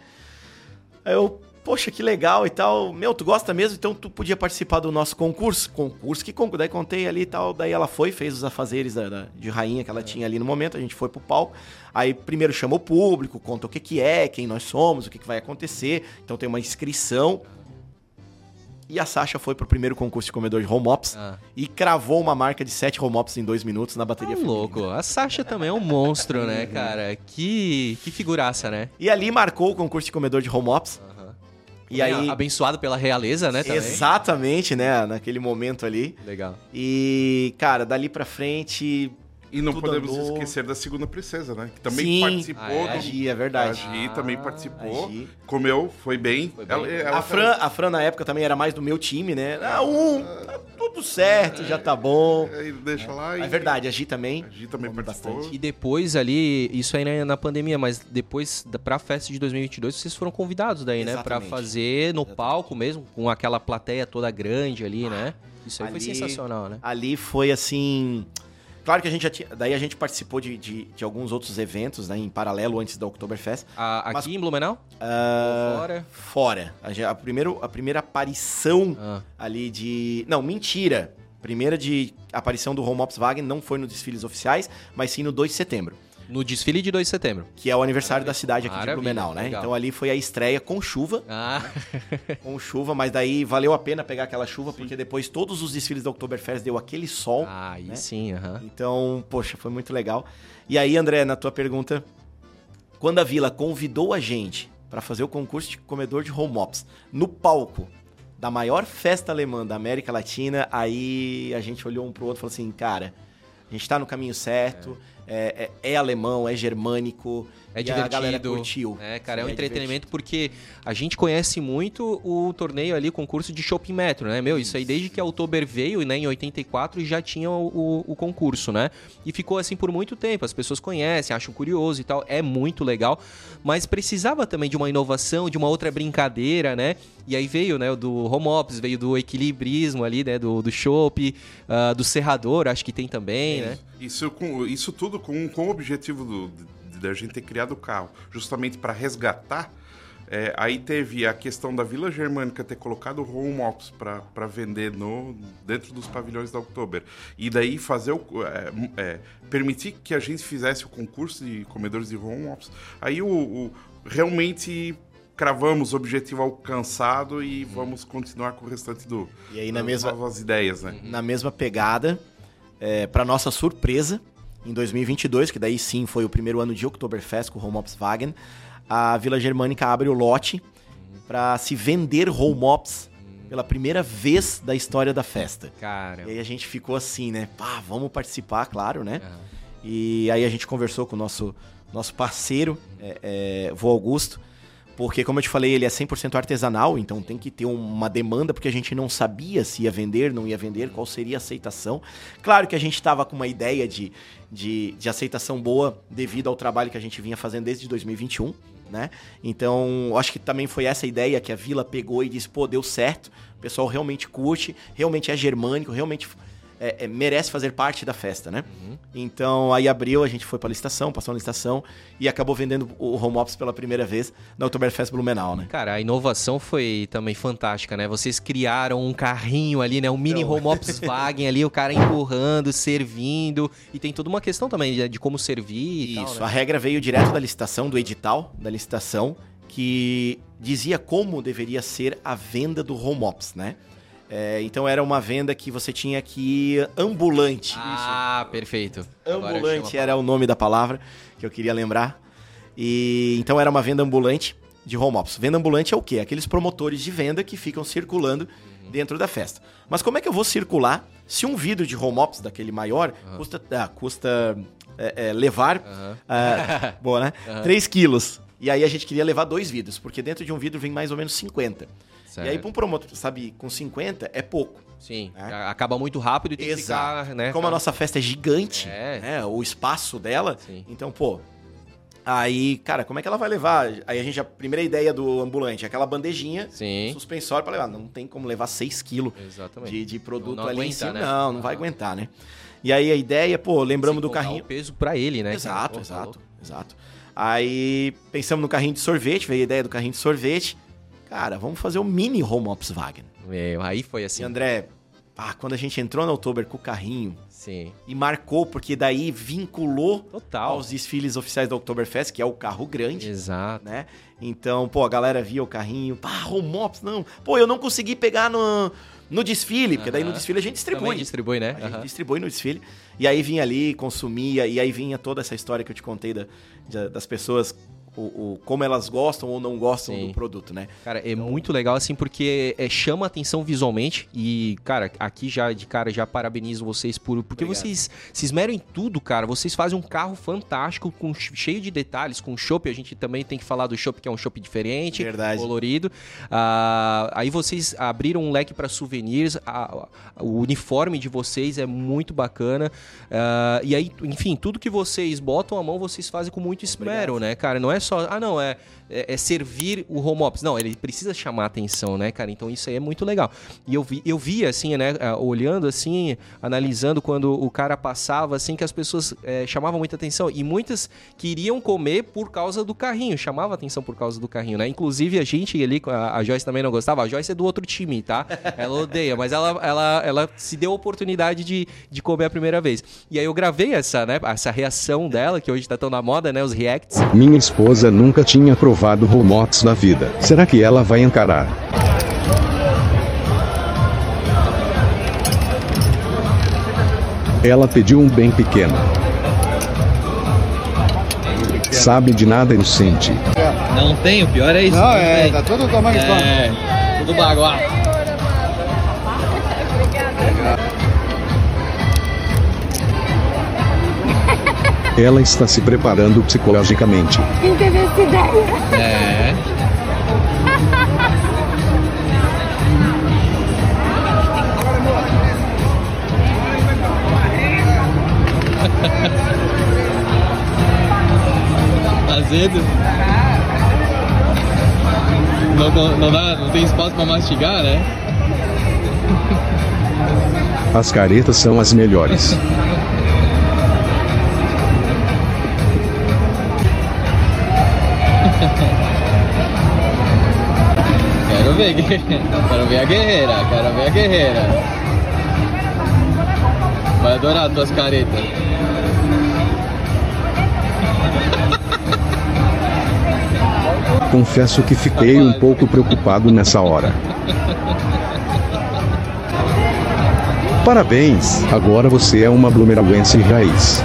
Aí eu, poxa, que legal e tal. Meu, tu gosta mesmo? Então tu podia participar do nosso concurso. Concurso, que concurso? Daí contei ali e tal. Daí ela foi, fez os afazeres da, da- de rainha que ela tinha ali no momento. A gente foi pro palco. Aí primeiro chama o público, conta o que que é, quem nós somos, o que que vai acontecer. Então tem uma inscrição. E a Sasha foi pro primeiro concurso de comedor de home ops Ah. e cravou uma marca de 7 home ops em dois minutos na bateria Tá louco. A Sasha também é um monstro, né, [laughs] cara? Que, que figuraça, né? E ali marcou o concurso de comedor de home ops. E aí, Abençoado pela realeza, né, também. exatamente, né, naquele momento ali. Legal. E, cara, dali pra frente, E não Tudo podemos andou. esquecer da segunda princesa, né? Que também Sim. participou. Ah, é? do- a Gi, é verdade. A Gi também participou, a Gi. comeu, foi bem. Foi bem. Ela- ela- A Fran, a Fran, na época, também era mais do meu time, né? Ah, um, tá tudo certo, já tá bom. Aí deixa lá e... É verdade, a Gi também. A Gi também participou. bastante. E depois ali, isso aí na, na pandemia, mas depois da, pra festa de 2022, vocês foram convidados daí, né? Pra Exatamente. fazer no palco mesmo, com aquela plateia toda grande ali, né? Isso aí foi Ali- sensacional, né? Ali foi assim. Claro que a gente já tinha. Daí a gente participou de, de, de alguns outros eventos, né? Em paralelo antes da Oktoberfest. A- aqui Mas- em Blumenau? Ah, Fora? Fora. A, a, primeiro, a primeira aparição Ah, ali de. Não, mentira. Primeira de aparição do Home Ops Wagen não foi nos desfiles oficiais, mas sim no 2 de setembro, no desfile de 2 de setembro. que é o aniversário da cidade aqui Maravilha, de Blumenau, né? legal. Então ali foi a estreia com chuva, Ah, [laughs] com chuva, mas daí valeu a pena pegar aquela chuva, porque depois todos os desfiles da Oktoberfest deu aquele sol. ah, aí né? sim, aham. Então, poxa, foi muito legal. E aí, André, na tua pergunta, quando a Vila convidou a gente para fazer o concurso de comedor de home ops no palco da maior festa alemã da América Latina, aí a gente olhou um pro outro e falou assim, cara, a gente tá no caminho certo, é, é- é alemão, é germânico, É divertido. a galera curtiu. É, cara, é um É entretenimento porque a gente conhece muito o torneio ali, concurso de Shopping Metro, né? Meu, isso aí desde que a Oktober veio, né, em 84, e já tinha o, o- o concurso, né? E ficou assim por muito tempo. As pessoas conhecem, acham curioso e tal. É muito legal. Mas precisava também de uma inovação, de uma outra brincadeira, né? E aí veio, né, o do home ops, veio do equilibrismo ali, né? Do, do chopp, ah, do serrador, acho que tem também, né? Isso, com- isso tudo com, com o objetivo do- de- da gente ter criado o carro, justamente para resgatar. É, aí teve a questão da Vila Germânica ter colocado o home ops para vender no, dentro dos pavilhões da Oktober. E daí fazer o, é, é, permitir que a gente fizesse o concurso de comedores de home ops. Aí o, o- realmente cravamos o objetivo alcançado e vamos continuar com o restante do E aí, na mesma, ideias, né? na mesma pegada, é, para nossa surpresa, em 2022, que daí sim foi o primeiro ano de Oktoberfest com o Home Ops Wagen, a Vila Germânica abre o lote para se vender Home Ops pela primeira vez da história da festa. Cara. E aí a gente ficou assim, né? Pá, vamos participar, claro, né? aham. E aí a gente conversou com o nosso, nosso parceiro, é, é, vô Augusto. Porque, como eu te falei, ele é 100% artesanal, então tem que ter uma demanda, porque a gente não sabia se ia vender, não ia vender, qual seria a aceitação. Claro que a gente estava com uma ideia de, de, de aceitação boa devido ao trabalho que a gente vinha fazendo desde 2021, né? Então, acho que também foi essa ideia que a Vila pegou e disse, pô, deu certo, o pessoal realmente curte, realmente é germânico, realmente é, é, merece fazer parte da festa, né? Uhum. Então, aí abriu, a gente foi pra licitação, passou na licitação e acabou vendendo o home office pela primeira vez na Oktoberfest Blumenau, né? Cara, a inovação foi também fantástica, né? Vocês criaram um carrinho ali, né? Um mini então... home office [laughs] Wagen ali, o cara empurrando, servindo. E tem toda uma questão também de, de como servir Isso, tal, né? a regra veio direto da licitação, do edital da licitação, que dizia como deveria ser a venda do home office, né? É, então era uma venda que você tinha que ir ambulante. Ah, Isso. perfeito. Ambulante era o nome da palavra que eu queria lembrar. E então era uma venda ambulante de home office. Venda ambulante é o quê? Aqueles promotores de venda que ficam circulando uhum. dentro da festa. Mas como é que eu vou circular se um vidro de home office daquele maior uhum. custa, ah, custa é, é, levar. Uhum. Ah, [laughs] boa, né? Uhum. 3 quilos. E aí a gente queria levar dois vidros, porque dentro de um vidro vem mais ou menos 50. Certo. E aí, para um promotor, sabe, com 50 é pouco. Sim, né? acaba muito rápido e tem Exato. que ficar, né? Como a nossa festa é gigante, é. Né, o espaço dela, Sim. então, pô, Aí, cara, como é que ela vai levar? Aí a gente, a primeira ideia do ambulante, aquela bandejinha, Sim. suspensório para levar. Não tem como levar 6 quilos de, de produto não, não ali aguenta, em cima. Né? Não, não vai aguentar, né? E aí a ideia, pô, lembramos Sem do carrinho. o peso para ele, né? Exato, exato, exato. Aí pensamos no carrinho de sorvete, veio a ideia do carrinho de sorvete. Cara, vamos fazer o mini home office Wagen. Meu, aí foi assim. E André, ah, quando a gente entrou no Oktober com o carrinho Sim. e marcou, porque daí vinculou Total. aos desfiles oficiais da Oktoberfest, que é o carro grande. Exato. Né? Então, pô, a galera via o carrinho, pá, home office, não. Pô, eu não consegui pegar no, no desfile, porque daí no desfile a gente distribui. Também distribui, né? A gente distribui no desfile. E aí vinha ali, consumia, e aí vinha toda essa história que eu te contei da, das pessoas o, o, como elas gostam ou não gostam Sim. do produto, né? Cara, é então... muito legal assim porque é, chama atenção visualmente e, cara, aqui já de cara já parabenizo vocês por porque Obrigado. vocês se esmeram em tudo, cara. Vocês fazem um carro fantástico com cheio de detalhes, com chopp. A gente também tem que falar do chopp que é um chopp diferente, Verdade. colorido. Ah, aí vocês abriram um leque para souvenirs. Ah, o uniforme de vocês é muito bacana. Ah, e aí, enfim, tudo que vocês botam a mão, vocês fazem com muito esmero, Obrigado. né, cara? Não é só, ah, não, é, é, é, servir o home office. Não, ele precisa chamar atenção, né, cara? Então isso aí é muito legal. E eu vi, eu vi assim, né, olhando assim, analisando quando o cara passava, assim, que as pessoas é, chamavam muita atenção. E muitas queriam comer por causa do carrinho, chamava atenção por causa do carrinho, né? Inclusive a gente ali, a, a Joyce também não gostava. A Joyce é do outro time, tá? Ela odeia, mas ela, ela, ela se deu a oportunidade de, de comer a primeira vez. E aí eu gravei essa, né, essa reação dela, que hoje tá tão na moda, né, os reacts. Minha esposa nunca tinha provado Romots na vida. Será que ela vai encarar? Ela pediu um bem pequeno. Sabe de nada inocente. Não tem, o pior é isso. Não, é, tá tudo tamanho É, tudo baguá. Ela está se preparando psicologicamente. Quem teve essa ideia? É. Azedo. Não, não, dá, não tem espaço para mastigar, né? As caretas são as melhores. Ver, quero ver a guerreira, quero ver a guerreira. Vai adorar tuas caretas. Confesso que fiquei um pouco preocupado nessa hora. Parabéns, agora você é uma blumenauense raiz.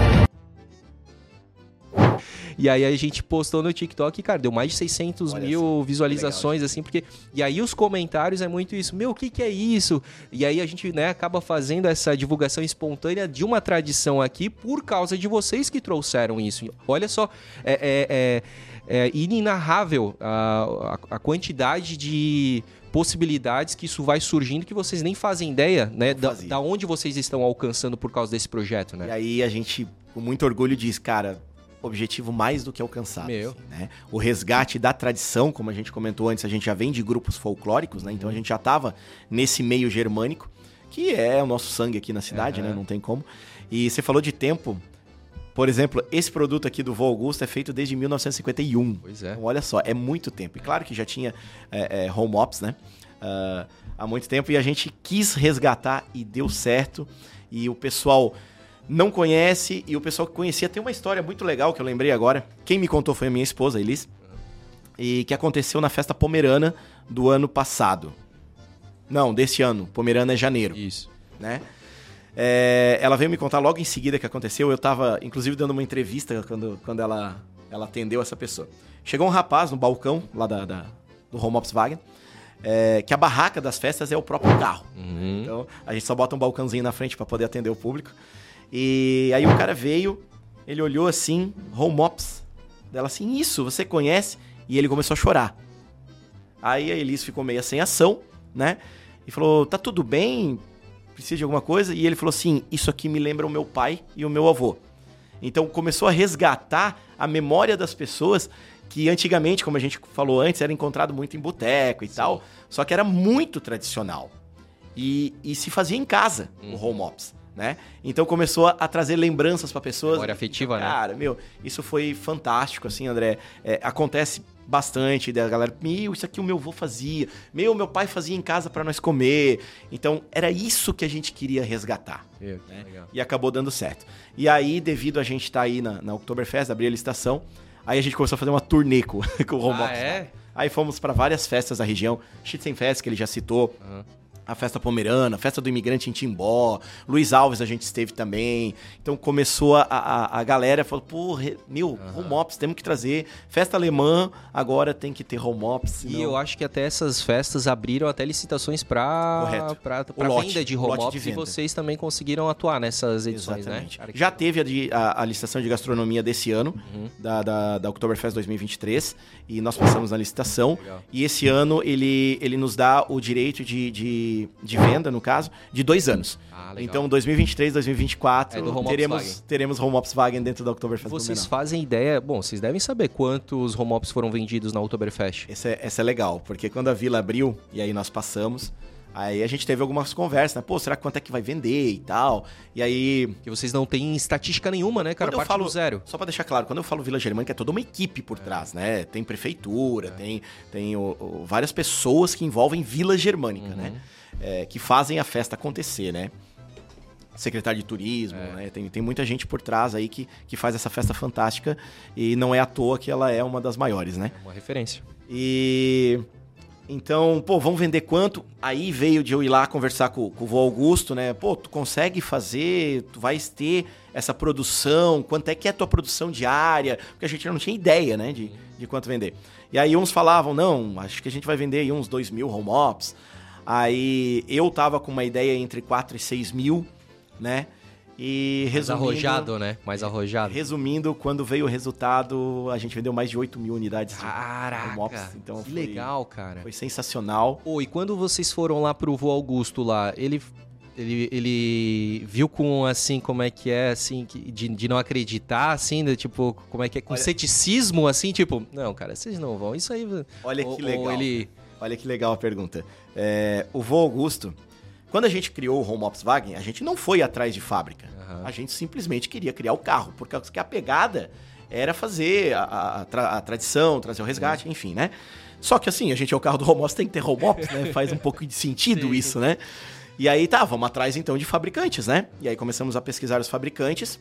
E aí a gente postou no TikTok e, cara, deu mais de 600 Olha mil só, visualizações, assim, porque... E aí os comentários é muito isso. Meu, o que que é isso? E aí a gente, né, acaba fazendo essa divulgação espontânea de uma tradição aqui por causa de vocês que trouxeram isso. Olha só, é, é, é, é inenarrável a, a, a quantidade de possibilidades que isso vai surgindo que vocês nem fazem ideia, né? Da, da onde vocês estão alcançando por causa desse projeto, E né? aí a gente, com muito orgulho, diz, cara, objetivo mais do que alcançado. Meu. assim, né? O resgate da tradição, como a gente comentou antes, a gente já vem de grupos folclóricos, né? Então a gente já estava nesse meio germânico, que é o nosso sangue aqui na cidade, Aham. né? Não tem como. E você falou de tempo. Por exemplo, esse produto aqui do Vô Augusto é feito desde 1951. Pois é. Então, olha só, é muito tempo. E claro que já tinha é, é, home ops, né? Ah, há muito tempo. E a gente quis resgatar e deu certo. E o pessoal não conhece. E o pessoal que conhecia tem uma história muito legal que eu lembrei agora. Quem me contou foi a minha esposa, Elis. E que aconteceu na festa pomerana do ano passado. Não, desse ano. Pomerana é janeiro Isso. né? É, ela veio me contar logo em seguida que aconteceu. Eu tava, inclusive, dando uma entrevista quando, quando ela, ela atendeu essa pessoa. Chegou um rapaz no balcão lá da, da- do Home Ops Wagen, é, que a barraca das festas é o próprio carro. Uhum. Então, a gente só bota um balcãozinho na frente para poder atender o público. E aí o cara veio, ele olhou assim, Home Ops. Dela assim, isso, você conhece? E ele começou a chorar. Aí a Elis ficou meio sem ação, né? E falou, tá tudo bem? Precisa de alguma coisa? E ele falou assim, isso aqui me lembra o meu pai e o meu avô. Então começou a resgatar a memória das pessoas que antigamente, como a gente falou antes, era encontrado muito em boteco e tal, só que era muito tradicional. E, e se fazia em casa, Uhum. o home ops, né? Então começou a, trazer lembranças para pessoas. Memória afetiva, né? Cara, meu, isso foi fantástico, assim, André. É, acontece bastante da galera, meu, isso aqui o meu avô fazia, meu, meu pai fazia em casa para nós comer. Então, era isso que a gente queria resgatar. Que né? E acabou dando certo. E aí, devido a gente estar aí na, na Oktoberfest, abrir a licitação, aí a gente começou a fazer uma turnê com, [laughs] com o Home Ah, é? né? Aí fomos para várias festas da região, Schützenfest, que ele já citou, Aham. A festa pomerana, a festa do imigrante em Timbó, Luiz Alves a gente esteve também. Então começou a, a, a galera, falou, pô, meu, home ops, temos que trazer. Festa alemã, agora tem que ter home ops. E senão- eu acho que até essas festas abriram até licitações para lote, venda de home de ops e vocês também conseguiram atuar nessas edições, Exatamente. né? Cara, que Já teve a, a- a licitação de gastronomia desse ano, Uhum. da, da, da Oktoberfest 2023, e nós passamos na licitação. Legal. E esse ano ele, ele nos dá o direito de, de, de venda, no caso, de dois anos. Ah. Então, 2023, 2024, É teremos, teremos Home Ops Wagen dentro da Oktoberfest Vocês fazem ideia... Bom, vocês devem saber quantos home ops foram vendidos na Oktoberfest. Essa é, essa é legal, porque quando a vila abriu, e aí nós passamos, aí a gente teve algumas conversas, né? Pô, será quanto é que vai vender e tal? E aí, Que vocês não têm estatística nenhuma, né, cara? Quando eu Parte falo- do zero. Só pra deixar claro, quando eu falo Vila Germânica, é toda uma equipe É. por trás, né? Tem prefeitura, tem, tem o- o- várias pessoas que envolvem Vila Germânica, né? Uhum. É, que fazem a festa acontecer, né? Secretário de Turismo, É. né? Tem, tem muita gente por trás aí que, que faz essa festa fantástica e não é à toa que ela é uma das maiores, né? É uma referência. E então, pô, vamos vender quanto? Aí veio de eu ir lá conversar com, com o vô Augusto, né? Pô, tu consegue fazer, tu vais ter essa produção, quanto é que é a tua produção diária? Porque a gente não tinha ideia, né, de, de quanto vender. E aí uns falavam, não, acho que a gente vai vender aí uns 2 mil home ops. Aí eu tava com uma ideia entre 4 e 6 mil, né? E Mais resumindo... arrojado, né? Mais arrojado. Resumindo, quando veio o resultado, a gente vendeu mais de 8 mil unidades de Caraca, ops. Então que foi- legal, cara. Foi sensacional. Pô, e quando vocês foram lá pro vô Augusto lá, ele, ele, ele viu com, assim, como é que é, assim, de, de não acreditar, assim, de, tipo, como é que é, com Olha- ceticismo, assim, tipo, não, cara, vocês não vão, isso aí... Olha ou- que legal. ele... Olha que legal a pergunta. É, o vô Augusto, quando a gente criou o Home Ops Wagen, a gente não foi atrás de fábrica. Aham. A gente simplesmente queria criar o carro, porque a pegada era fazer a, a- tra- a tradição, trazer o resgate, enfim, né? Só que assim, a gente é o carro do Home Ops, tem que ter Home Ops, né? Faz um pouco de sentido isso, né? E aí tá, vamos atrás então de fabricantes, né? E aí começamos a pesquisar os fabricantes.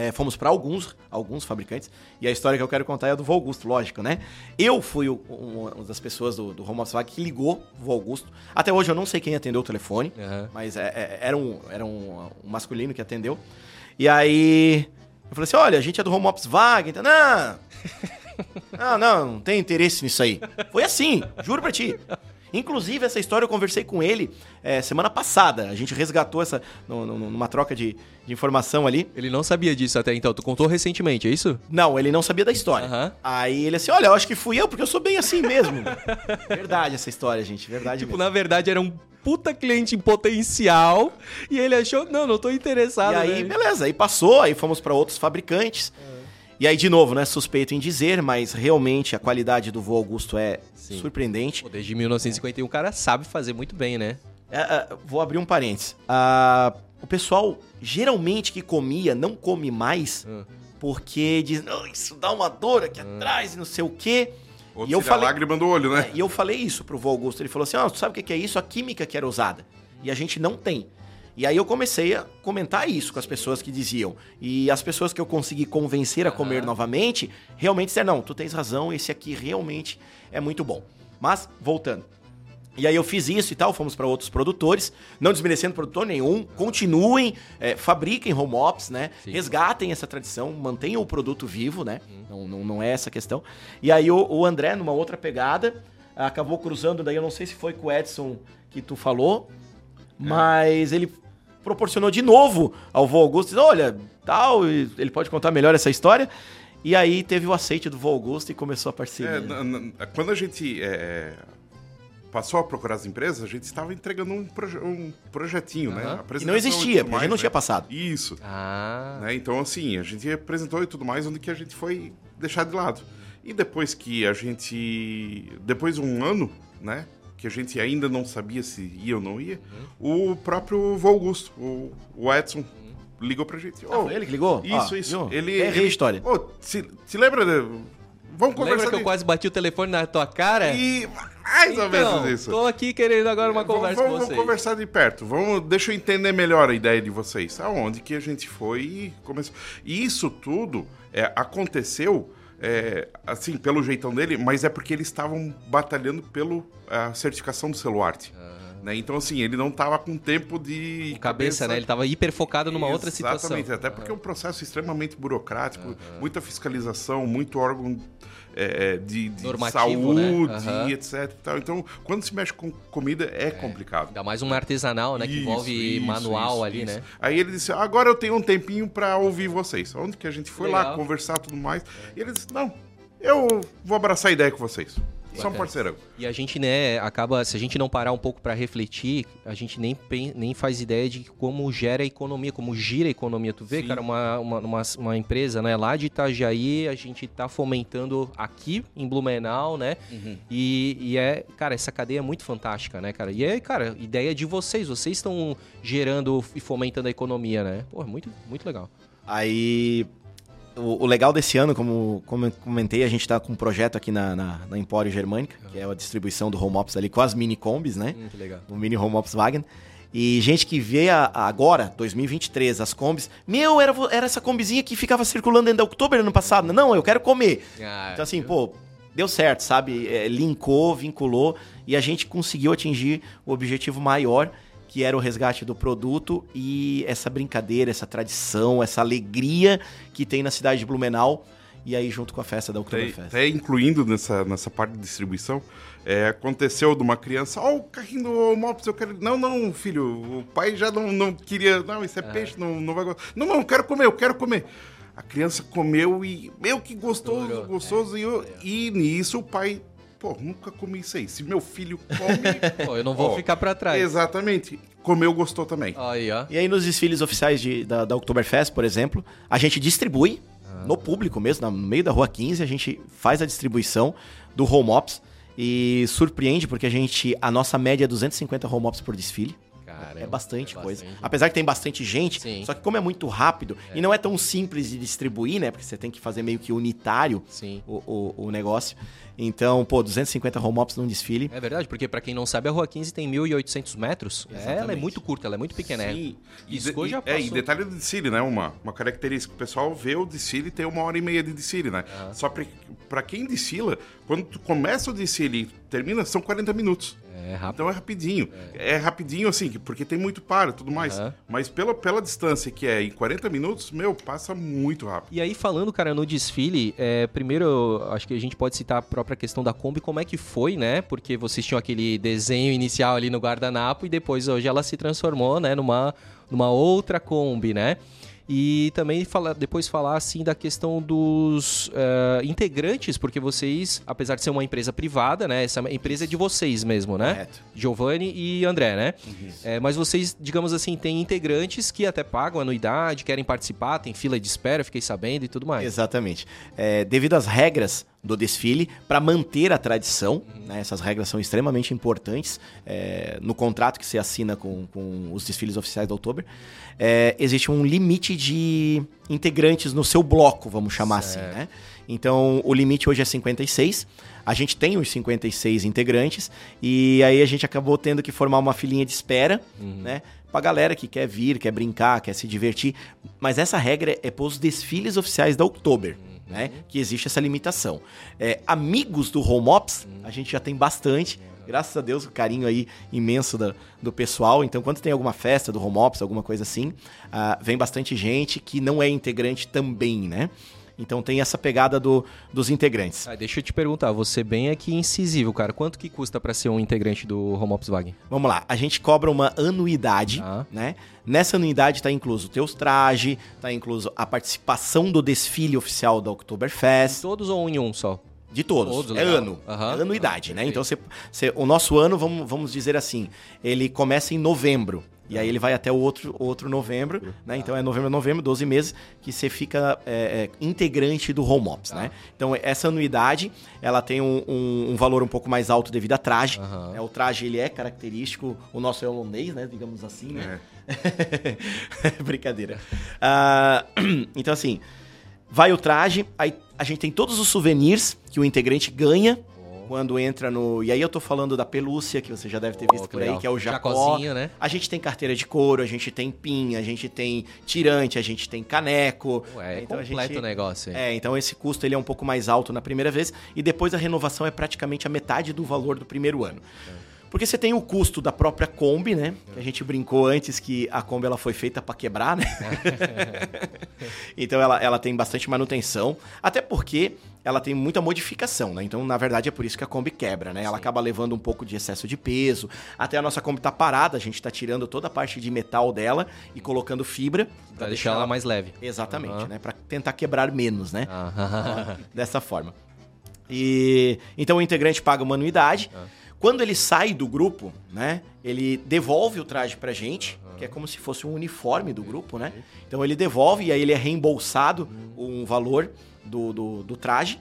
É, fomos para alguns, alguns fabricantes. E a história que eu quero contar é a do Augusto, lógico, né? Eu fui o- uma das pessoas do, do Home Ops Wagen que ligou o Vô Augusto. Até hoje eu não sei quem atendeu o telefone. Aham. Mas é- é- era, um, era um, um masculino que atendeu. E aí Eu falei assim: olha, a gente é do Home Ops Wagner. Então, não, [laughs] não, não, não tem interesse nisso aí. Foi assim, juro pra ti. Inclusive, essa história eu conversei com ele é, semana passada. A gente resgatou essa no, no, numa troca de, de, informação ali. Ele não sabia disso até então. Tu contou recentemente, é isso? Não, ele não sabia da história. Uhum. Aí ele assim: olha, eu acho que fui eu, porque eu sou bem assim mesmo. [laughs] verdade essa história, gente. Verdade tipo, mesmo. na verdade, era um puta cliente em potencial e ele achou, não, não tô interessado. E aí, né? beleza, aí passou, aí fomos para outros fabricantes. Uhum. E aí, de novo, né? Suspeito em dizer, mas realmente a qualidade do voo Augusto é Sim. surpreendente. Pô, desde 1951 o cara sabe fazer muito bem, né? É, é, vou abrir um parênteses. Uh, o pessoal, geralmente que comia, não come mais, uh. porque diz, não, isso dá uma dor aqui uh. atrás e não sei o quê. Ou e eu falei, a lágrima do olho, né? É, e eu falei isso pro vô Augusto. Ele falou assim: oh, tu sabe o que é isso? A química que era usada. E a gente não tem. E aí eu comecei a comentar isso com as pessoas que diziam. E as pessoas que eu consegui convencer a comer uhum. novamente, realmente disseram, não, tu tens razão, esse aqui realmente é muito bom. Mas, voltando. E aí eu fiz isso e tal, fomos para outros produtores, não desmerecendo produtor nenhum, continuem, é, fabriquem home ops, né? Sim. Resgatem essa tradição, mantenham o produto vivo, né? Hum. Não, não, não, é essa a questão. E aí o, o André, numa outra pegada, acabou cruzando, daí eu não sei se foi com o Edson que tu falou, é. mas ele proporcionou de novo ao vô Augusto, disse, olha, tal, ele pode contar melhor essa história. E aí teve o aceite do vô Augusto e começou a parceria. É, quando a gente é, passou a procurar as empresas, a gente estava entregando um, proje um projetinho, uhum. né? E não existia, porque mais, a gente não né? tinha passado. Isso. Ah. Né? Então, assim, a gente apresentou e tudo mais, onde que a gente foi deixar de lado. E depois que a gente... Depois de um ano, né? Que a gente ainda não sabia se ia ou não ia, uhum. o próprio Vô Augusto, o, o Edson, uhum. ligou pra gente. Oh, ah, foi ele que ligou? Isso, ah, isso. Viu? Ele, Errei a história. Oh, se, se lembra de... Vamos conversar. Lembra que de... eu quase bati o telefone na tua cara? E mais então, ou menos isso. Tô aqui querendo agora uma conversa vamos, com vocês. Vamos conversar de perto. Vamos, deixa eu entender melhor a ideia de vocês. Aonde que a gente foi e começou. E isso tudo é, aconteceu é, assim, pelo jeitão dele, mas é porque eles estavam batalhando pela certificação do Celuarte. Uhum. Né? Então, assim, ele não estava com tempo de. Com cabeça, cabeça, né? Ele estava hiper focado numa outra situação. Exatamente, até porque é um processo extremamente burocrático, uhum. muita fiscalização, muito órgão é, é, de, de saúde, né? uhum. etc. Então, quando se mexe com comida, é, é complicado. Ainda mais um artesanal, né? Isso, que envolve isso, manual isso, ali, né? Aí ele disse: agora eu tenho um tempinho para ouvir vocês. Onde que a gente foi Legal. lá conversar tudo mais. E ele disse: não, eu vou abraçar a ideia com vocês. Só um parceirão. E a gente, né, acaba, se a gente não parar um pouco para refletir, a gente nem, nem faz ideia de como gera a economia, como gira a economia. Tu vê, Sim. cara, uma, uma, uma, uma, empresa, né, lá de Itajaí, a gente tá fomentando aqui em Blumenau, né? Uhum. E, e é, cara, essa cadeia é muito fantástica, né, cara? E é, cara, ideia de vocês, vocês estão gerando e fomentando a economia, né? Pô, é muito, muito legal. Aí, o, o, legal desse ano, como, como eu comentei, a gente está com um projeto aqui na, na, na Empório Germânica, que é a distribuição do Home Ops ali com as mini combis, né? Hum, que legal. O mini Home Ops Wagen. E gente que vê a, a agora, 2023, as combis. Meu, era, era essa combizinha que ficava circulando dentro da outubro ano passado. Não, eu quero comer. Ah, então, assim, eu... pô, deu certo, sabe? É, linkou, vinculou e a gente conseguiu atingir o objetivo maior que era o resgate do produto e essa brincadeira, essa tradição, essa alegria que tem na cidade de Blumenau. E aí, junto com a festa da Oktoberfest. Até, até incluindo nessa, nessa parte de distribuição, é, aconteceu de uma criança, ó, oh, o carrinho do Mops, eu quero. Não, não, filho, o pai já não, não queria. Não, isso é, é. peixe, não, não vai gostar. Não, não, eu quero comer, eu quero comer. A criança comeu e. Meu, que gostoso, gostoso. É, e, eu, e nisso o pai pô, nunca comi isso aí. Se meu filho come. [laughs] pô, eu não vou ó, ficar para trás. Exatamente. Comeu, gostou também. Aí, ó. E aí, nos desfiles oficiais de, da, da Oktoberfest, por exemplo, a gente distribui ah. no público mesmo, no meio da rua 15, a gente faz a distribuição do home ops. E surpreende porque a gente. A nossa média é 250 home ops por desfile. Caramba, é bastante é coisa. Bastante. Apesar que tem bastante gente, Sim. só que como é muito rápido é. e não é tão simples de distribuir, né? Porque você tem que fazer meio que unitário o, o, o, negócio. Então, pô, 250 home ops num desfile. É verdade, porque pra quem não sabe, a Rua 15 tem 1.800 metros. Ela é Exatamente. muito curta, ela é muito pequena. é. Sim. E, Piscou, de- já e- é, e detalhe do desfile, né? Uma, uma característica. O pessoal vê o desfile e tem uma hora e meia de desfile, né? Só pra, pra quem desfila, quando tu começa o desfile e termina, são 40 minutos. É rápido. Então é rapidinho. É, rapidinho, assim, porque tem muito para e tudo mais. Aham. Mas pela, pela distância que é em 40 minutos, meu, passa muito rápido. E aí, falando, cara, no desfile, é, primeiro, acho que a gente pode citar a própria questão da Kombi, como é que foi, né? Porque vocês tinham aquele desenho inicial ali no guardanapo e depois hoje ela se transformou, né, numa, numa outra Kombi, né? E também fala, depois falar assim da questão dos eh, integrantes, porque vocês, apesar de ser uma empresa privada, né? Essa empresa é de vocês mesmo, né? Correto. Giovanni e André, né? É, mas vocês, digamos assim, têm integrantes que até pagam anuidade, querem participar, tem fila de espera, fiquei sabendo e tudo mais. Exatamente. É, devido às regras do desfile, para manter a tradição, né, essas regras são extremamente importantes é, no contrato que se assina com, com os desfiles oficiais da Oktober. é, existe um limite de integrantes no seu bloco, vamos chamar assim, né? Então, o limite hoje é 56. A gente tem os 56 integrantes e aí a gente acabou tendo que formar uma filinha de espera, né? Pra galera que quer vir, quer brincar, quer se divertir. Mas essa regra é pros desfiles oficiais da Oktober, né? Que existe essa limitação. É, amigos do Home Ops, a gente já tem bastante. Graças a Deus, o carinho aí imenso da- do pessoal. Então, quando tem alguma festa do Home Ops, alguma coisa assim, ah, vem bastante gente que não é integrante também, né? Então tem essa pegada do- dos integrantes. Ah, deixa eu te perguntar, você bem aqui incisivo, cara. Quanto que custa pra ser um integrante do Home Ops Wagen? Vamos lá, a gente cobra uma anuidade, Tá. né? Nessa anuidade tá incluso o teus traje, tá incluso a participação do desfile oficial da Oktoberfest, Todos ou um em um só? de todos. Todos, é ano, é anuidade, Ah, né? Então você, você- o nosso ano, vamos, vamos dizer assim, ele começa em novembro. E aí ele vai até o outro, outro novembro, né? Então é novembro, novembro, 12 meses, que você fica é, é, integrante do Home Ops, Tá. né? Então essa anuidade, ela tem um, um- um valor um pouco mais alto devido a traje. Aham. É, o traje, ele é característico, o nosso é holandês, né? Digamos assim, né? [laughs] Brincadeira. Ah, [clears throat] então, assim, vai o traje, aí a gente tem todos os souvenirs que o integrante ganha quando entra no. E aí eu tô falando da pelúcia, que você já deve ter visto por aí, que é o jacó. Jacozinho, né? A gente tem carteira de couro, a gente tem pin, a gente tem tirante, a gente tem caneco. Ué, é Então a completo gente- o negócio. É, então esse custo ele é um pouco mais alto na primeira vez e depois a renovação é praticamente a metade do valor do primeiro ano. Porque você tem o custo da própria Kombi, né? Que a gente brincou antes que a Kombi ela foi feita para quebrar, né? [laughs] então ela, ela tem bastante manutenção, até porque ela tem muita modificação, né? Então, na verdade, é por isso que a Kombi quebra, né? Ela acaba levando um pouco de excesso de peso. Até a nossa Kombi tá parada, a gente tá tirando toda a parte de metal dela e colocando fibra Pra deixar ela mais leve. Exatamente, Aham. né? Para tentar quebrar menos, né? Ah, [laughs] Dessa forma. E então o integrante paga uma anuidade. Quando ele sai do grupo, né? Ele devolve o traje pra gente, que é como se fosse um uniforme do grupo, né? Então ele devolve e aí ele é reembolsado um valor do, do, do traje.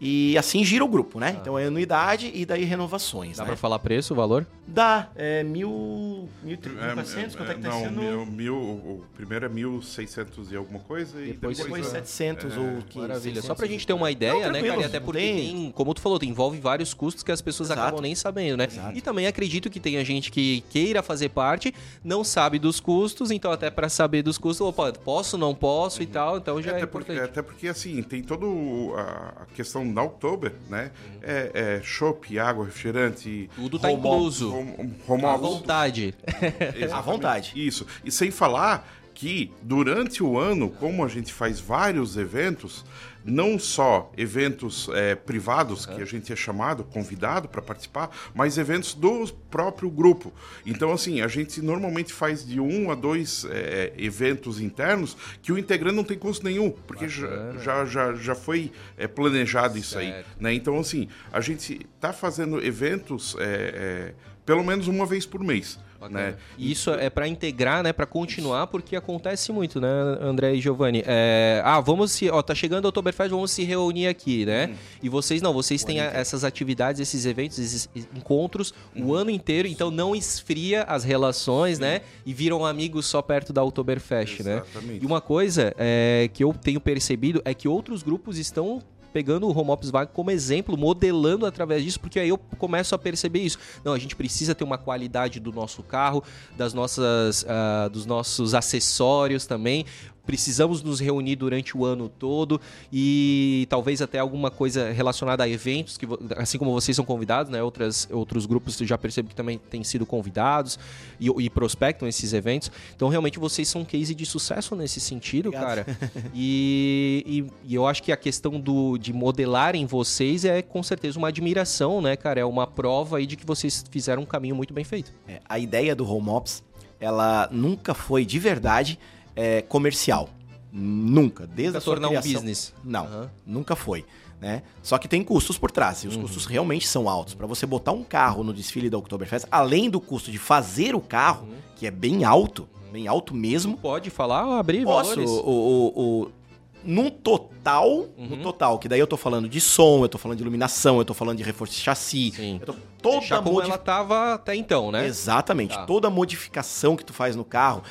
E assim gira o grupo, né? Então é anuidade e daí renovações. Dá né? pra falar preço, o valor? Dá, é mil. mil quatrocentos, quanto é que tá não, sendo? mil, mil- o primeiro é 1.600 e alguma coisa. e Depois- Depois é- 700 ou 15. Maravilha. Só 600. pra gente ter uma ideia, Não, né, cara? E até porque tem- tem, como tu falou, tem- envolve vários custos que as pessoas Exato. acabam nem sabendo, né? Exato. E também acredito que tenha gente que queira fazer parte, não sabe dos custos, então até pra saber dos custos, opa, posso, não posso e tal, então já é, até, porque, importante. até porque, assim, tem toda a, a questão da Oktober, né? É, é chopp, água, refrigerante... Tudo tá home- incluso. home- home À vontade. [laughs] À vontade. Isso. E sem falar que durante o ano, como a gente faz vários eventos, não só eventos é, privados, que a gente é chamado, convidado para participar, mas eventos do próprio grupo. Então, assim, a gente normalmente faz de um a dois é, eventos internos que o integrante não tem custo nenhum, porque já, já, já, já foi é, planejado isso aí. Certo. Né? Então, assim, a gente está fazendo eventos é, é, pelo menos uma vez por mês. Né? E isso é pra integrar, né, Pra continuar, porque acontece muito, né, André e Giovanni. É, ah, vamos se, ó, tá chegando o Oktoberfest, vamos se reunir aqui, né? E vocês não, vocês têm a- essas atividades, esses eventos, esses encontros o ano inteiro, então não esfria as relações, né? E viram amigos só perto da Oktoberfest, né? Exatamente. E uma coisa é, que eu tenho percebido é que outros grupos estão pegando o home office como exemplo, modelando através disso, porque aí eu começo a perceber isso. Não, a gente precisa ter uma qualidade do nosso carro, das nossas, uh, dos nossos acessórios também precisamos nos reunir durante o ano todo e talvez até alguma coisa relacionada a eventos, que assim como vocês são convidados, né? Outras, outros grupos já percebo que também têm sido convidados e, e prospectam esses eventos. Então, realmente, vocês são um case de sucesso nesse sentido, Obrigado. cara. [laughs] E, e, e, eu acho que a questão do, de modelar em vocês é com certeza uma admiração, né, cara? É uma prova aí de que vocês fizeram um caminho muito bem feito. É, a ideia do Home Ops, ela nunca foi de verdade é, comercial. Nunca. Desde a sua tornar criação. um business. Não, uhum. nunca foi. Né? Só que tem custos por trás, e os uhum. custos realmente são altos. Para você botar um carro no desfile da Oktoberfest, além do custo de fazer o carro, uhum. que é bem alto, bem alto mesmo. Pode falar, abrir Posso, valores. O, o, o, num total, uhum. no total, que daí eu tô falando de som, eu tô falando de iluminação, eu tô falando de reforço de chassi. Sim. Eu tô, toda Deixar como ela tava até então, né? Exatamente. Tá. Toda modificação que tu faz no carro,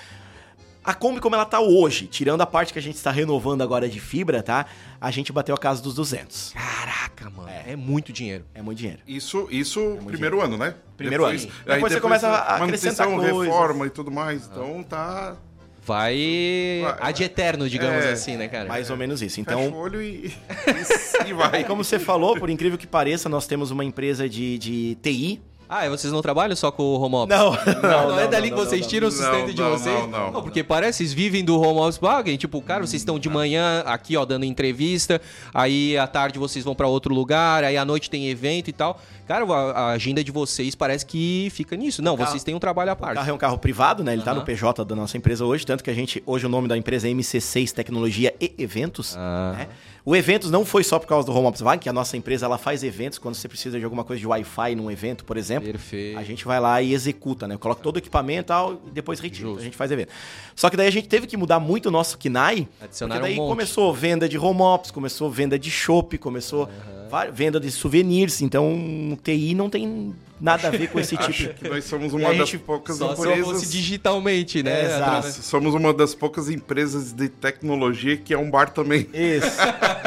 a Kombi como ela tá hoje, tirando a parte que a gente está renovando agora de fibra, tá? A gente bateu a casa dos 200. Caraca, mano. É, é muito dinheiro. É muito dinheiro. Isso, isso é primeiro dinheiro. ano, né? Primeiro depois, ano. Depois, depois você começa a acrescentar coisas. reforma e tudo mais. Então tá vai, vai ad eterno, digamos é, assim, né, cara? Mais ou menos isso. Então, Fecha o olho e, [laughs] e vai. Como você falou, por incrível que pareça, nós temos uma empresa de, de TI ah, e vocês não trabalham só com o home office? Não. Não, não, não é dali que vocês tiram o sustento de vocês? Não, não, não. porque parece que vocês vivem do home office bagem. Tipo, cara, vocês estão de manhã aqui, ó, dando entrevista, aí à tarde vocês vão para outro lugar, aí à noite tem evento e tal. Cara, a, agenda de vocês parece que fica nisso. Não, carro, vocês têm um trabalho à parte. O carro é um carro privado, né? Ele uhum. tá no PJ da nossa empresa hoje, tanto que a gente, hoje o nome da empresa é MC6 Tecnologia e Eventos, ah. né? O eventos não foi só por causa do Home Ops Vai, que a nossa empresa ela faz eventos quando você precisa de alguma coisa de Wi-Fi num evento, por exemplo. Perfeito. A gente vai lá e executa, né? Coloca todo o equipamento e tal, e depois retira. Justo. A gente faz evento. Só que daí a gente teve que mudar muito o nosso KNAI, Adicionaram porque daí um começou venda de home ops, começou venda de shopping, começou uhum. venda de souvenirs. Então, TI não tem nada a ver com esse [laughs] tipo. Acho que nós somos uma das poucas só empresas. Se digitalmente, né? É, exato. Somos uma das poucas empresas de tecnologia que é um bar também. Isso.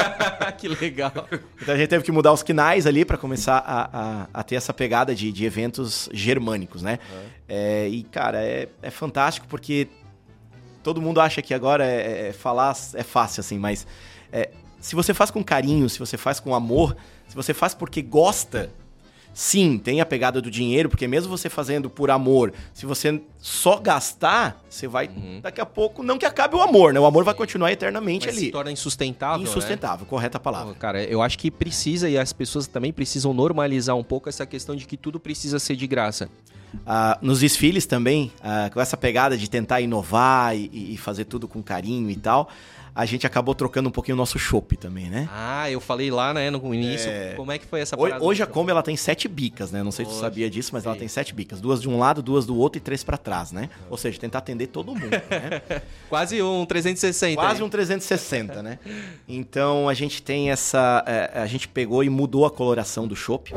[laughs] que legal. Então a gente teve que mudar os quinais ali para começar a, a, a, ter essa pegada de, de eventos germânicos, né? Uhum. É, e, cara, é, é fantástico porque todo mundo acha que agora é, é falar é fácil, assim, mas é, se você faz com carinho, se você faz com amor, se você faz porque gosta, Sim, tem a pegada do dinheiro, porque mesmo você fazendo por amor, se você só gastar, você vai. Uhum. Daqui a pouco, não que acabe o amor, né? O amor vai continuar eternamente Mas ali. Se torna insustentável. Insustentável, né? correta palavra. cara, eu acho que precisa, e as pessoas também precisam normalizar um pouco essa questão de que tudo precisa ser de graça. Uh, nos desfiles também, uh, com essa pegada de tentar inovar e, e fazer tudo com carinho e tal a gente acabou trocando um pouquinho o nosso chopp também, né? Ah, eu falei lá, né, no início. É... Como é que foi essa parada? Hoje a Kombi ela tem sete bicas, né? Não sei se você sabia disso, mas ela tem sete bicas. Duas de um lado, duas do outro e três para trás, né? Ou seja, tentar atender todo mundo, né? [laughs] Quase um 360. Quase aí. um 360, né? Então a gente tem essa... É, a gente pegou e mudou a coloração do chopp.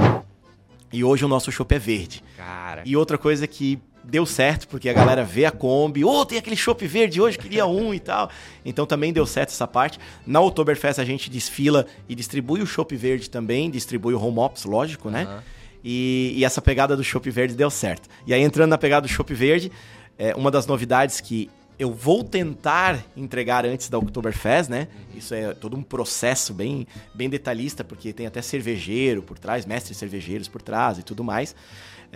E hoje o nosso chopp é verde. Cara. E outra coisa que deu certo, porque a galera vê a Kombi, ô, oh, tem aquele chopp verde hoje, queria [laughs] um e tal. Então também deu certo essa parte. Na Oktoberfest a gente desfila e distribui o chopp verde também, distribui o home ops, lógico, né? Uhum. E, e, essa pegada do chopp verde deu certo. E aí entrando na pegada do chopp verde, é uma das novidades que eu vou tentar entregar antes da Oktoberfest, né? Uhum. Isso é todo um processo bem, bem detalhista, porque tem até cervejeiro por trás, mestres cervejeiros por trás e tudo mais.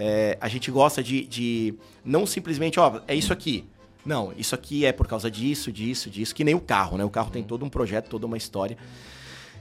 É, a gente gosta de, de não simplesmente, ó, é isso aqui. Não, isso aqui é por causa disso, disso, disso, que nem o carro, né? O carro tem todo um projeto, toda uma história.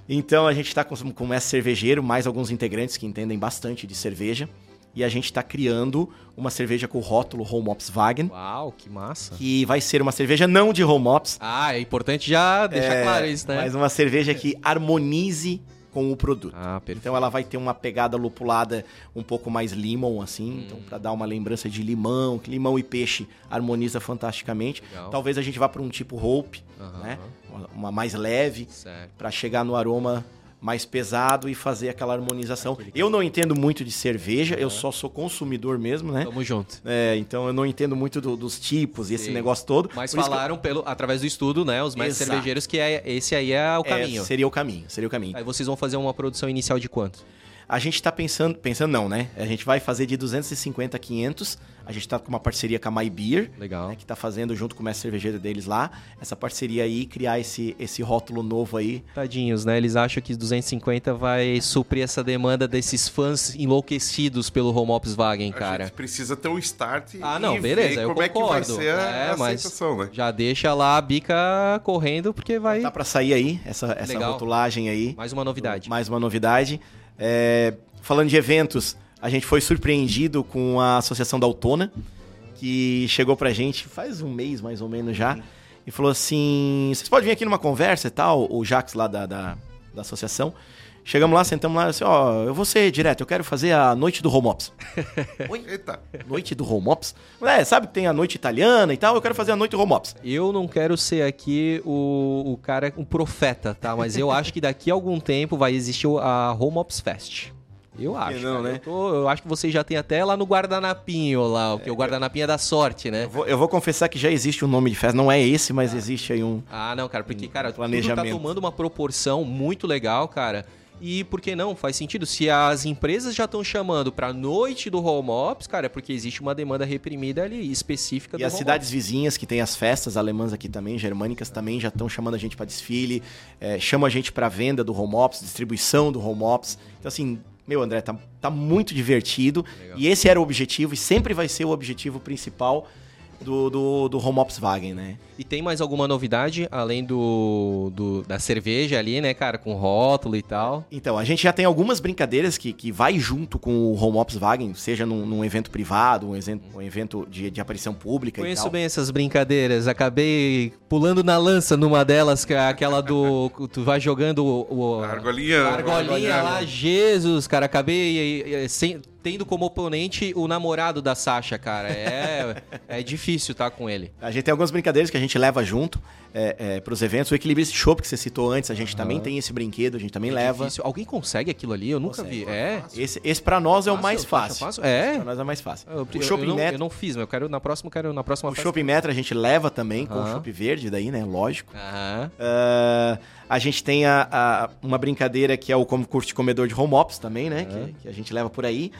Então a gente está com, com esse cervejeiro, mais alguns integrantes que entendem bastante de cerveja. E a gente está criando uma cerveja com o rótulo Home Ops Wagen. Uau, que massa. Que vai ser uma cerveja não de Home Ops. Ah, é importante já deixar é, claro isso, né? Mas uma cerveja que harmonize com o produto. Ah, então ela vai ter uma pegada lupulada um pouco mais limão, assim, hum. então para dar uma lembrança de limão, que limão e peixe harmoniza fantasticamente. Legal. Talvez a gente vá para um tipo hope, né? Uma, uma, mais leve, para chegar no aroma mais pesado e fazer aquela harmonização. Eu não entendo muito de cerveja, eu só sou consumidor mesmo, né? Tamo junto. É, então eu não entendo muito do- dos tipos e esse Sim. negócio todo. Mas Por que eu- falaram pelo, através do estudo, né? Os mestres Exato. cervejeiros, que é, esse aí é o é, caminho. seria o caminho, seria o caminho. Aí vocês vão fazer uma produção inicial de quanto? A gente tá pensando, pensando não, né? A gente vai fazer de 250 a 500. A gente tá com uma parceria com a My Beer, Legal. né, que tá fazendo junto com o mestre cervejeiro deles lá, essa parceria aí, criar esse, esse rótulo novo aí. Tadinhos, né? Eles acham que 250 vai suprir essa demanda desses fãs enlouquecidos pelo Home Ops Wagen, A cara. gente precisa ter um start Ah, e não, beleza, ver eu como concordo. é que vai ser a, É, a aceitação, né? Já deixa lá a bica correndo, porque vai. Tá pra sair aí, essa, essa Legal. rotulagem aí. Mais uma novidade. Mais uma novidade. É, falando de eventos, a gente foi surpreendido com a Associação da Autona, que chegou pra gente faz um mês mais ou menos já, e falou assim: vocês podem vir aqui numa conversa e tal, o Jax lá da, da, da associação. Chegamos lá, sentamos lá, assim, ó, eu vou ser direto, eu quero fazer a noite do home ops. [laughs] Eita. Noite do home ops? É, sabe que tem a noite italiana e tal, eu quero fazer a noite do home ops. Eu não quero ser aqui o, o cara, um profeta, tá? Mas eu acho que daqui a algum tempo vai existir a Home Ops Fest. Eu acho. não, né? Eu, tô- eu acho que vocês já tem até lá no guardanapinho lá, o que o guardanapinho é da sorte, né? Eu vou, eu vou confessar que já existe um nome de festa, não é esse, mas existe aí um. Ah, não, cara, porque, cara, tudo tá planejamento. tomando uma proporção muito legal, cara. E por que não? Faz sentido. Se as empresas já estão chamando pra noite do home ops, cara, é porque existe uma demanda reprimida ali, específica E do as home cidades vizinhas que tem as festas alemãs aqui também, germânicas também, já estão chamando a gente para desfile, é, chamam a gente para venda do home ops, distribuição do home ops. Então assim, meu André, tá, tá muito divertido. Legal. E esse era o objetivo e sempre vai ser o objetivo principal do, do, do home ops Wagen, né? E tem mais alguma novidade, além do, do- da cerveja ali, né, cara, com rótulo e tal? Então, a gente já tem algumas brincadeiras que, que vai junto com o Home Ops Wagen, seja num, num evento privado, um, evento- um evento de, de aparição pública e Conheço tal. bem essas brincadeiras, acabei pulando na lança numa delas, que é aquela do... [laughs] tu vai jogando o... o- A argolinha. a argolinha lá, Jesus, cara, acabei eh, sem- tendo como oponente o namorado da Sasha, cara. É, [laughs] é difícil tá com ele. A gente tem algumas brincadeiras que a gente leva junto é, para os eventos. O Equilibrista Shop, que você citou antes, a gente também tem esse brinquedo, a gente também leva. Difícil. Alguém consegue aquilo ali? Eu nunca Consegue. vi. É? Esse, esse para nós é o mais fácil, fácil. fácil? É? Pra nós é mais fácil. Eu, o eu- Shopping eu não, Metro, eu não fiz, mas eu quero na próxima, quero na próxima o. Shopping Metro a gente leva também com o. Shopping Verde daí, né? Lógico. Aham. Ah, a gente tem a, a- uma brincadeira que é o como curte comedor de home ops também, né? Que, que a gente leva por aí.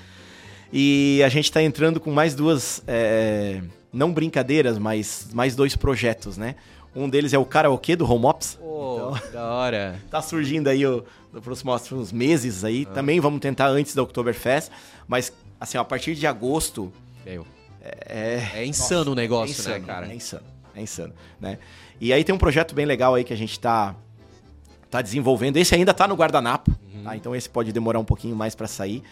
E a gente tá entrando com mais duas, é, não brincadeiras, mas mais dois projetos, né? Um deles é o karaokê do home ops. Pô, Então- da hora. [laughs] Tá surgindo aí o, nos próximos meses aí. Também vamos tentar antes da Oktoberfest. Mas, assim, a partir de agosto É, é... é insano o negócio, é insano, né, cara? É insano, é insano, né? E aí tem um projeto bem legal aí que a gente tá, tá desenvolvendo. Esse ainda tá no guardanapo, Uhum. tá? Então esse pode demorar um pouquinho mais pra sair.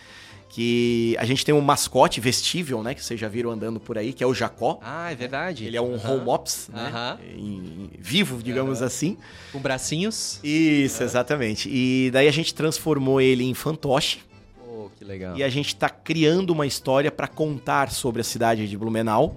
Que a gente tem um mascote vestível, né? Que vocês já viram andando por aí, que é o Jacó. Ah, é verdade. Ele é um Aham. home ops, né? Aham. Em- em- vivo, digamos assim. Com bracinhos. Isso, exatamente. E daí a gente transformou ele em fantoche. Pô, que legal. E a gente está criando uma história para contar sobre a cidade de Blumenau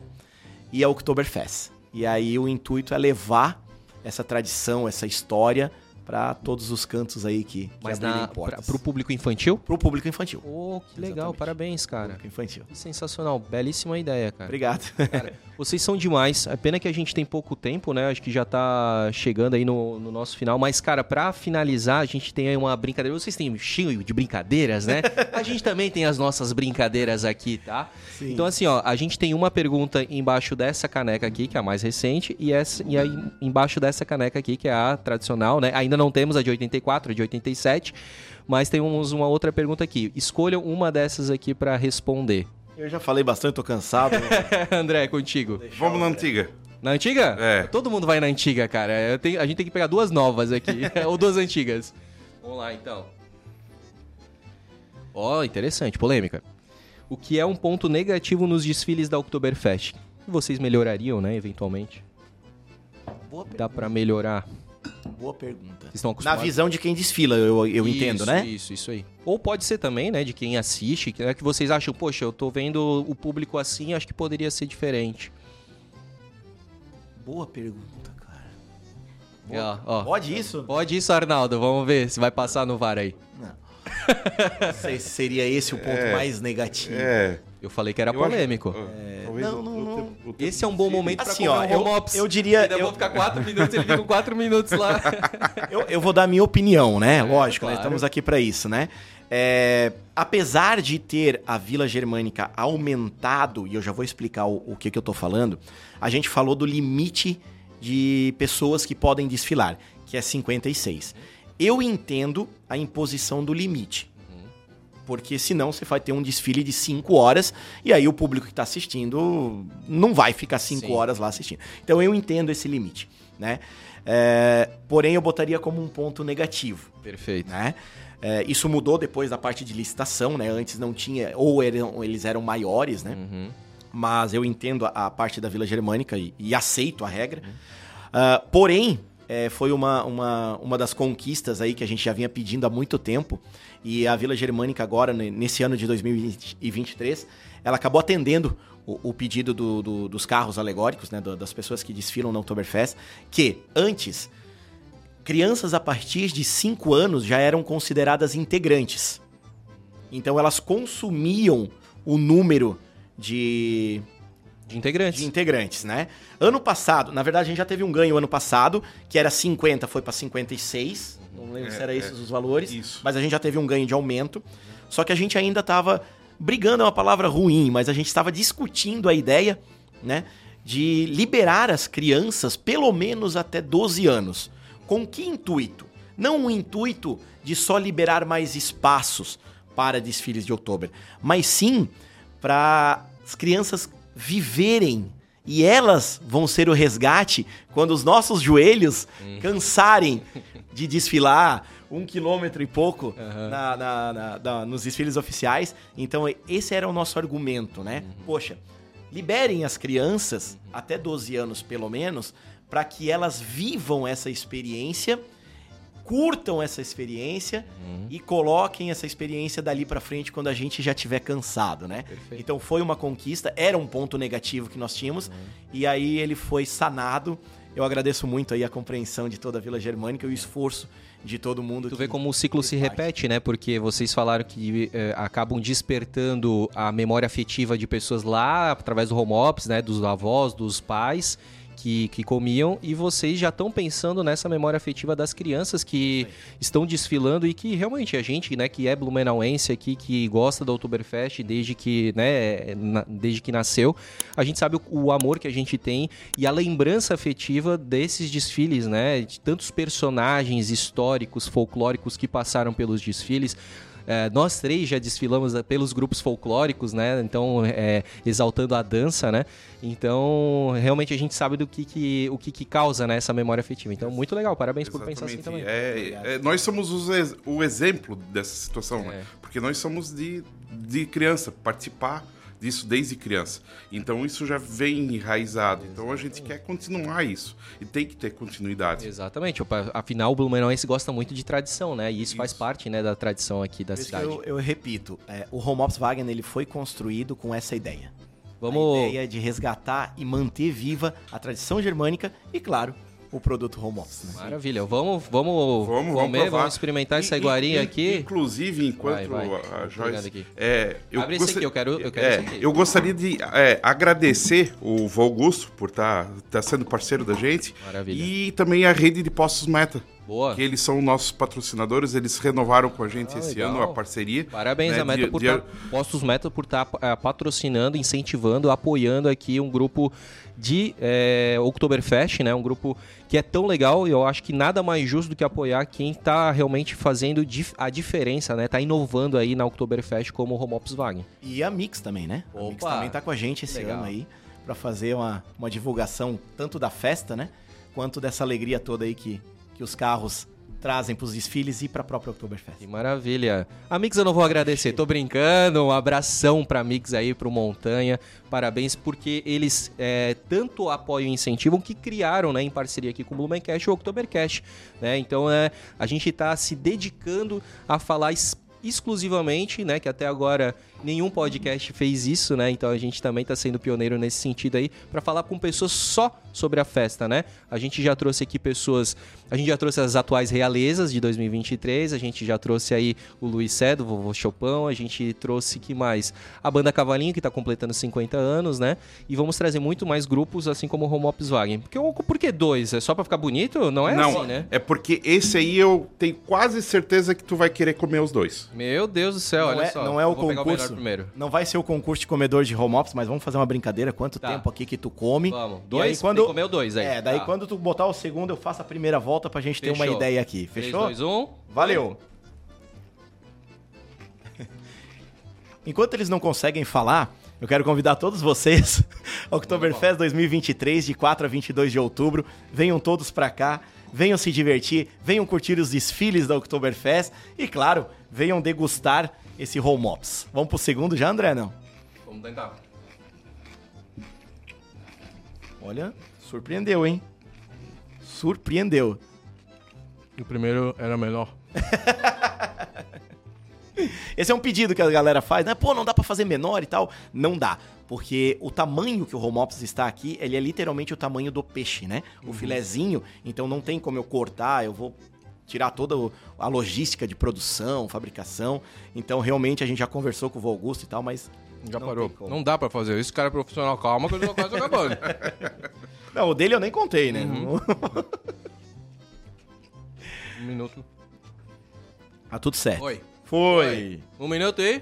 e a Oktoberfest. E aí o intuito é levar essa tradição, essa história para todos os cantos aí que, que Mas abrirem na, pra, portas. pro público infantil? Pro público infantil. Pô, que legal. Exatamente. Parabéns, cara. Público infantil. Que sensacional. Belíssima ideia, cara. Obrigado. Cara, [laughs] vocês são demais. É pena que a gente tem pouco tempo, né? Acho que já tá chegando aí no, no nosso final. Mas, cara, pra finalizar, a gente tem aí uma brincadeira. Vocês têm cheio de brincadeiras, né? [laughs] A gente também tem as nossas brincadeiras aqui, tá? Sim. Então, assim, ó, a gente tem uma pergunta embaixo dessa caneca aqui, que é a mais recente, e, essa, e aí embaixo dessa caneca aqui, que é a tradicional, né? Ainda não temos a de 84, a de 87, mas temos uma outra pergunta aqui. Escolham uma dessas aqui pra responder. Eu já falei bastante, tô cansado. [laughs] André, contigo. Vamos na antiga. Na antiga? É. Todo mundo vai na antiga, cara. Eu tenho- a gente tem que pegar duas novas aqui. [laughs] ou duas antigas. Vamos lá, então. Ó, interessante, polêmica. O que é um ponto negativo nos desfiles da Oktoberfest? Vocês melhorariam, né, eventualmente? boa, Dá pra melhorar. Boa pergunta. Vocês estão Na acostumados? visão de quem desfila, eu, eu Isso, entendo, né? Isso, isso aí. Ou pode ser também, né, de quem assiste, que, né, que vocês acham, poxa, eu tô vendo o público assim, acho que poderia ser diferente. Boa pergunta, cara. Ó, ó. Pode isso? Pode isso, Arnaldo. Vamos ver se vai passar no VAR aí. Não sei [laughs] se seria esse o ponto mais negativo. É. Eu falei que era eu acho- polêmico. é, talvez não, o- não, o não. tempo- o tempo Esse é um bom momento Assim, pra ó, eu- um office. eu diria- Ainda eu- vou ficar quatro minutos, ele fica quatro [laughs] minutos lá. Eu, eu vou dar a minha opinião, né? Lógico, né? claro. Estamos aqui para isso, né? É, apesar de ter a Vila Germânica aumentado, e eu já vou explicar o, o que, que eu tô falando, a gente falou do limite de pessoas que podem desfilar, que é 56. Eu entendo a imposição do limite. Porque senão você vai ter um desfile de 5 horas e aí o público que está assistindo não vai ficar 5 Sim. horas lá assistindo. Então eu entendo esse limite, né? É, porém eu botaria como um ponto negativo, Perfeito. né? É, isso mudou depois da parte de licitação, né? Antes não tinha, ou eram- eles eram maiores, né? Uhum. mas eu entendo a, a parte da Vila Germânica e, e aceito a regra. Ah, porém, é, foi uma, uma, uma das conquistas aí que a gente já vinha pedindo há muito tempo. E a Vila Germânica agora, ne- nesse ano de 2023, ela acabou atendendo o, o pedido do- do- dos carros alegóricos, né, das pessoas que desfilam na Oktoberfest, que antes, crianças a partir de 5 anos já eram consideradas integrantes. Então elas consumiam o número de, De integrantes. de integrantes, né? Ano passado, na verdade a gente já teve um ganho ano passado, que era 50, foi para 56. Não lembro É, se era é. esses os valores, Isso. mas a gente já teve um ganho de aumento. Só que a gente ainda estava brigando é uma palavra ruim, mas a gente estava discutindo a ideia, né, de liberar as crianças pelo menos até 12 anos. Com que intuito? Não o intuito de só liberar mais espaços para desfiles de outubro, mas sim para as crianças viverem e elas vão ser o resgate quando os nossos joelhos cansarem [laughs] de desfilar um quilômetro e pouco na- na- na- na- nos desfiles oficiais. Então, esse era o nosso argumento, né? Poxa, liberem as crianças, até 12 anos pelo menos, para que elas vivam essa experiência, curtam essa experiência e coloquem essa experiência dali para frente quando a gente já tiver cansado, né? Perfeito. Então foi uma conquista, era um ponto negativo que nós tínhamos e aí ele foi sanado. Eu agradeço muito aí a compreensão de toda a Vila Germânica e o esforço de todo mundo. Tu vê como o ciclo se parte. repete, né? Porque vocês falaram que eh, acabam despertando a memória afetiva de pessoas lá através do home office, né? Dos avós, dos pais que, que comiam e vocês já estão pensando nessa memória afetiva das crianças que estão desfilando e que realmente a gente, né? Que é blumenauense aqui, que gosta da Oktoberfest desde que, né? na- desde que nasceu, a gente sabe o, o amor que a gente tem e a lembrança afetiva desses desfiles, né? De tantos personagens históricos, folclóricos que passaram pelos desfiles. É, nós três já desfilamos eh, pelos grupos folclóricos, né? Então, é, exaltando a dança, né? Então, realmente a gente sabe do que, que o que, que causa né, essa memória afetiva. Então, muito legal. Parabéns por pensar assim também. É, é, nós somos os o exemplo dessa situação, né? É. Porque nós somos de, de criança, participar disso desde criança. Então isso já vem enraizado. Então a gente quer continuar isso. E tem que ter continuidade. Exatamente. Afinal, o Blumenauense gosta muito de tradição, né? E isso, faz Isso. parte né, da tradição aqui da Por cidade. eu, eu repito, é, o Home Ops Wagner ele foi construído com essa ideia. A Vamos. ideia de resgatar e manter viva a tradição germânica e, claro, o produto Home Ops. Né? Maravilha. Vamos, vamos, Vamos, vamos comer, provar. vamos experimentar essa iguarinha e- aqui. Inclusive, enquanto Vai, vai. a Joyce. aqui. É, eu Abre esse gosta- aqui, eu quero- eu quero é, aqui. Eu gostaria de é, agradecer o Valgusto por estar sendo parceiro da gente. Maravilha. E também a rede de postos Meta. Boa. Que eles são nossos patrocinadores, eles renovaram com a gente Ah, esse legal. ano a parceria. Parabéns né, a Meta de- por de- tá, Postos Meta por estar patrocinando, incentivando, apoiando aqui um grupo de é, Oktoberfest, né? Um grupo que é tão legal e eu acho que nada mais justo do que apoiar quem tá realmente fazendo dif- a diferença, né? Tá inovando aí na Oktoberfest como o Home Ops Wagner. E a Mix também, né? A Mix Opa! também tá com a gente esse Legal. ano aí para fazer uma, uma divulgação tanto da festa, né? Quanto dessa alegria toda aí que, que os carros trazem pros desfiles e pra própria Oktoberfest. Que maravilha. A Mix eu não vou agradecer, tô brincando. Um abração pra Mix aí, pro Montanha. Parabéns, porque eles é, tanto apoiam e incentivam que criaram, né, em parceria aqui com o Blumencast o Oktobercast. Né? Então é, a gente tá se dedicando a falar exclusivamente, né, que até agora Nenhum podcast fez isso, né? Então a gente também está sendo pioneiro nesse sentido aí para falar com pessoas só sobre a festa, né? A gente já trouxe aqui pessoas, a gente já trouxe as atuais realezas de 2023, a gente já trouxe aí o Luiz Cedo, o Vovô Chopão, a gente trouxe que mais? A banda Cavalinho que está completando 50 anos, né? E vamos trazer muito mais grupos assim como o Homops Wagen. Porque por que dois? É só para ficar bonito? Não é Não, assim, né? é porque esse aí eu tenho quase certeza que tu vai querer comer os dois. Meu Deus do céu, Não olha é, só. não é o concurso. melhor primeiro. Não vai ser o concurso de comedor de home office, mas vamos fazer uma brincadeira. Quanto Tá. tempo aqui que tu come? Vamos. E Dois? aí, quando... Tem que comer o dois aí. É, daí Tá. quando tu botar o segundo, eu faço a primeira volta pra gente ter uma Fechou. ideia aqui. Fechou? 3, 2, 1. Valeu! [laughs] Enquanto eles não conseguem falar, eu quero convidar todos vocês [laughs] ao Oktoberfest 2023, de 4 a 22 de outubro. Venham todos pra cá, venham se divertir, venham curtir os desfiles da Oktoberfest e, claro, venham degustar esse home ops. Vamos pro segundo já, André? Não? Vamos tentar. Olha, surpreendeu, hein? Surpreendeu. O primeiro era melhor. [laughs] Esse é um pedido que a galera faz, né? Pô, não dá pra fazer menor e tal. Não dá. Porque o tamanho que o home office está aqui, ele é literalmente o tamanho do peixe, né? O filezinho, então não tem como eu cortar, eu vou tirar toda a logística de produção, fabricação. Então, realmente, a gente já conversou com o vô Augusto e tal, mas... Já Não parou. Não dá pra fazer isso. O cara é profissional. Calma que eu tô quase acabando. [laughs] Não, o dele eu nem contei, né? um minuto. tá tudo certo. Oi. Foi. Um minuto e...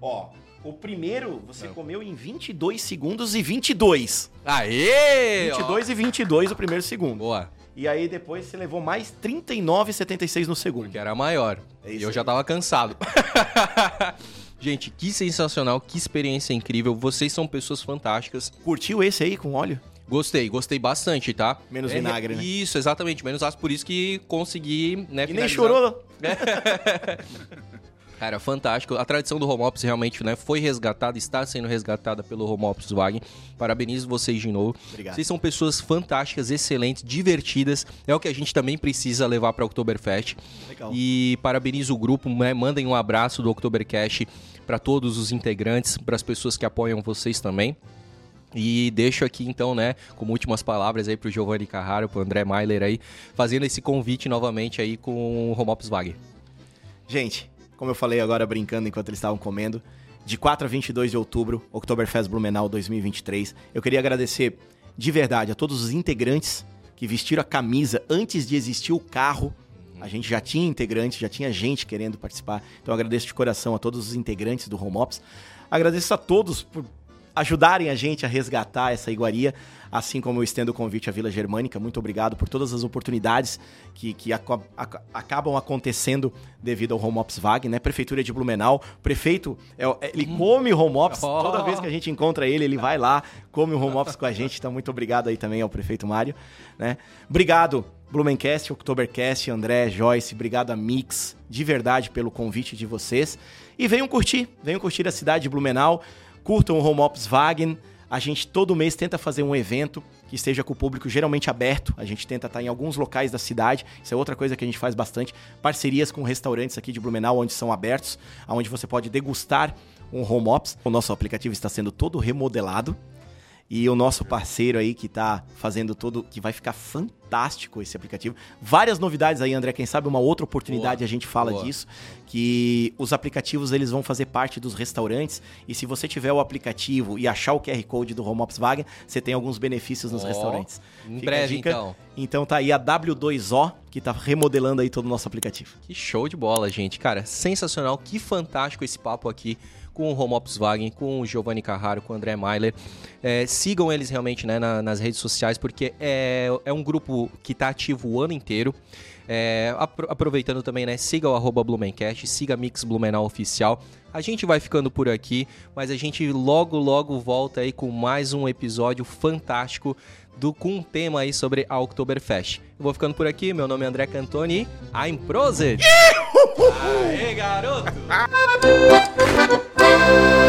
Ó, o primeiro você comeu em 22 segundos e 22. Aê! 22 e 22 o primeiro segundo. Boa. E aí depois você levou mais 39,76 no segundo. Que era maior. É e eu já aí. tava cansado. [laughs] Gente, que sensacional, que experiência incrível. Vocês são pessoas fantásticas. Curtiu esse aí com óleo? Gostei, gostei bastante, tá? Menos É, vinagre, né? Isso, exatamente, menos ácido. Por isso que consegui, né, E nem finalizar. chorou. [laughs] Cara, fantástico. A tradição do Home Office realmente né, foi resgatada, está sendo resgatada pelo Home Office Wagen. Parabenizo vocês de novo. Obrigado. Vocês são pessoas fantásticas, excelentes, divertidas. É o que a gente também precisa levar para o Oktoberfest. Legal. E parabenizo o grupo, né? mandem um abraço do Oktobercast para todos os integrantes, para as pessoas que apoiam vocês também. E deixo aqui então, né, como últimas palavras aí pro Giovanni Carraro, pro André Mailer aí, fazendo esse convite novamente aí com o Home Office Wagen. Gente, como eu falei agora brincando enquanto eles estavam comendo, de 4 a 22 de outubro, Oktoberfest Blumenau 2023. Eu queria agradecer de verdade a todos os integrantes que vestiram a camisa antes de existir o carro. A gente já tinha integrantes, já tinha gente querendo participar. Então agradeço de coração a todos os integrantes do Home Ops. Agradeço a todos por ajudarem a gente a resgatar essa iguaria, assim como eu estendo o convite à Vila Germânica. Muito obrigado por todas as oportunidades que, que acabam acontecendo devido ao Home Ops Vague, né? Prefeitura de Blumenau, prefeito, é- ele come Home Ops, Oh. toda vez que a gente encontra ele, ele vai lá, come o Home Ops com a gente, então muito obrigado aí também ao prefeito Mário, né? Obrigado, Blumencast, Oktobercast, André, Joyce, obrigado a Mix, de verdade, pelo convite de vocês. E venham curtir, venham curtir a cidade de Blumenau, curtam o Home Ops Wagen. A gente todo mês tenta fazer um evento que esteja com o público geralmente aberto. A gente tenta estar em alguns locais da cidade. Isso é outra coisa que a gente faz bastante. Parcerias com restaurantes aqui de Blumenau, onde são abertos, onde você pode degustar um Home Ops. O nosso aplicativo está sendo todo remodelado. E o nosso parceiro aí que tá fazendo todo, que vai ficar fantástico esse aplicativo. Várias novidades aí, André, quem sabe uma outra oportunidade Boa, a gente fala boa. disso, que os aplicativos eles vão fazer parte dos restaurantes e se você tiver o aplicativo e achar o QR Code do Home Ops Wagen, você tem alguns benefícios nos Ó, restaurantes. Em Fica breve, então. Então tá aí a W2O que tá remodelando aí todo o nosso aplicativo. Que show de bola, gente. Cara, sensacional. Que fantástico esse papo aqui com o Home Ops Wagen, com o Giovanni Carraro, com o André Mailer. É, sigam eles realmente né, na- nas redes sociais, porque é, é um grupo que está ativo o ano inteiro. É, apro- aproveitando também, né? Siga o arroba Blumencast, siga Mix Blumenau Oficial. A gente vai ficando por aqui, mas a gente logo, logo volta aí com mais um episódio fantástico do, com um tema aí sobre a Oktoberfest. Eu vou ficando por aqui, meu nome é André Cantoni I'm Prosit! Aê, garoto! [laughs]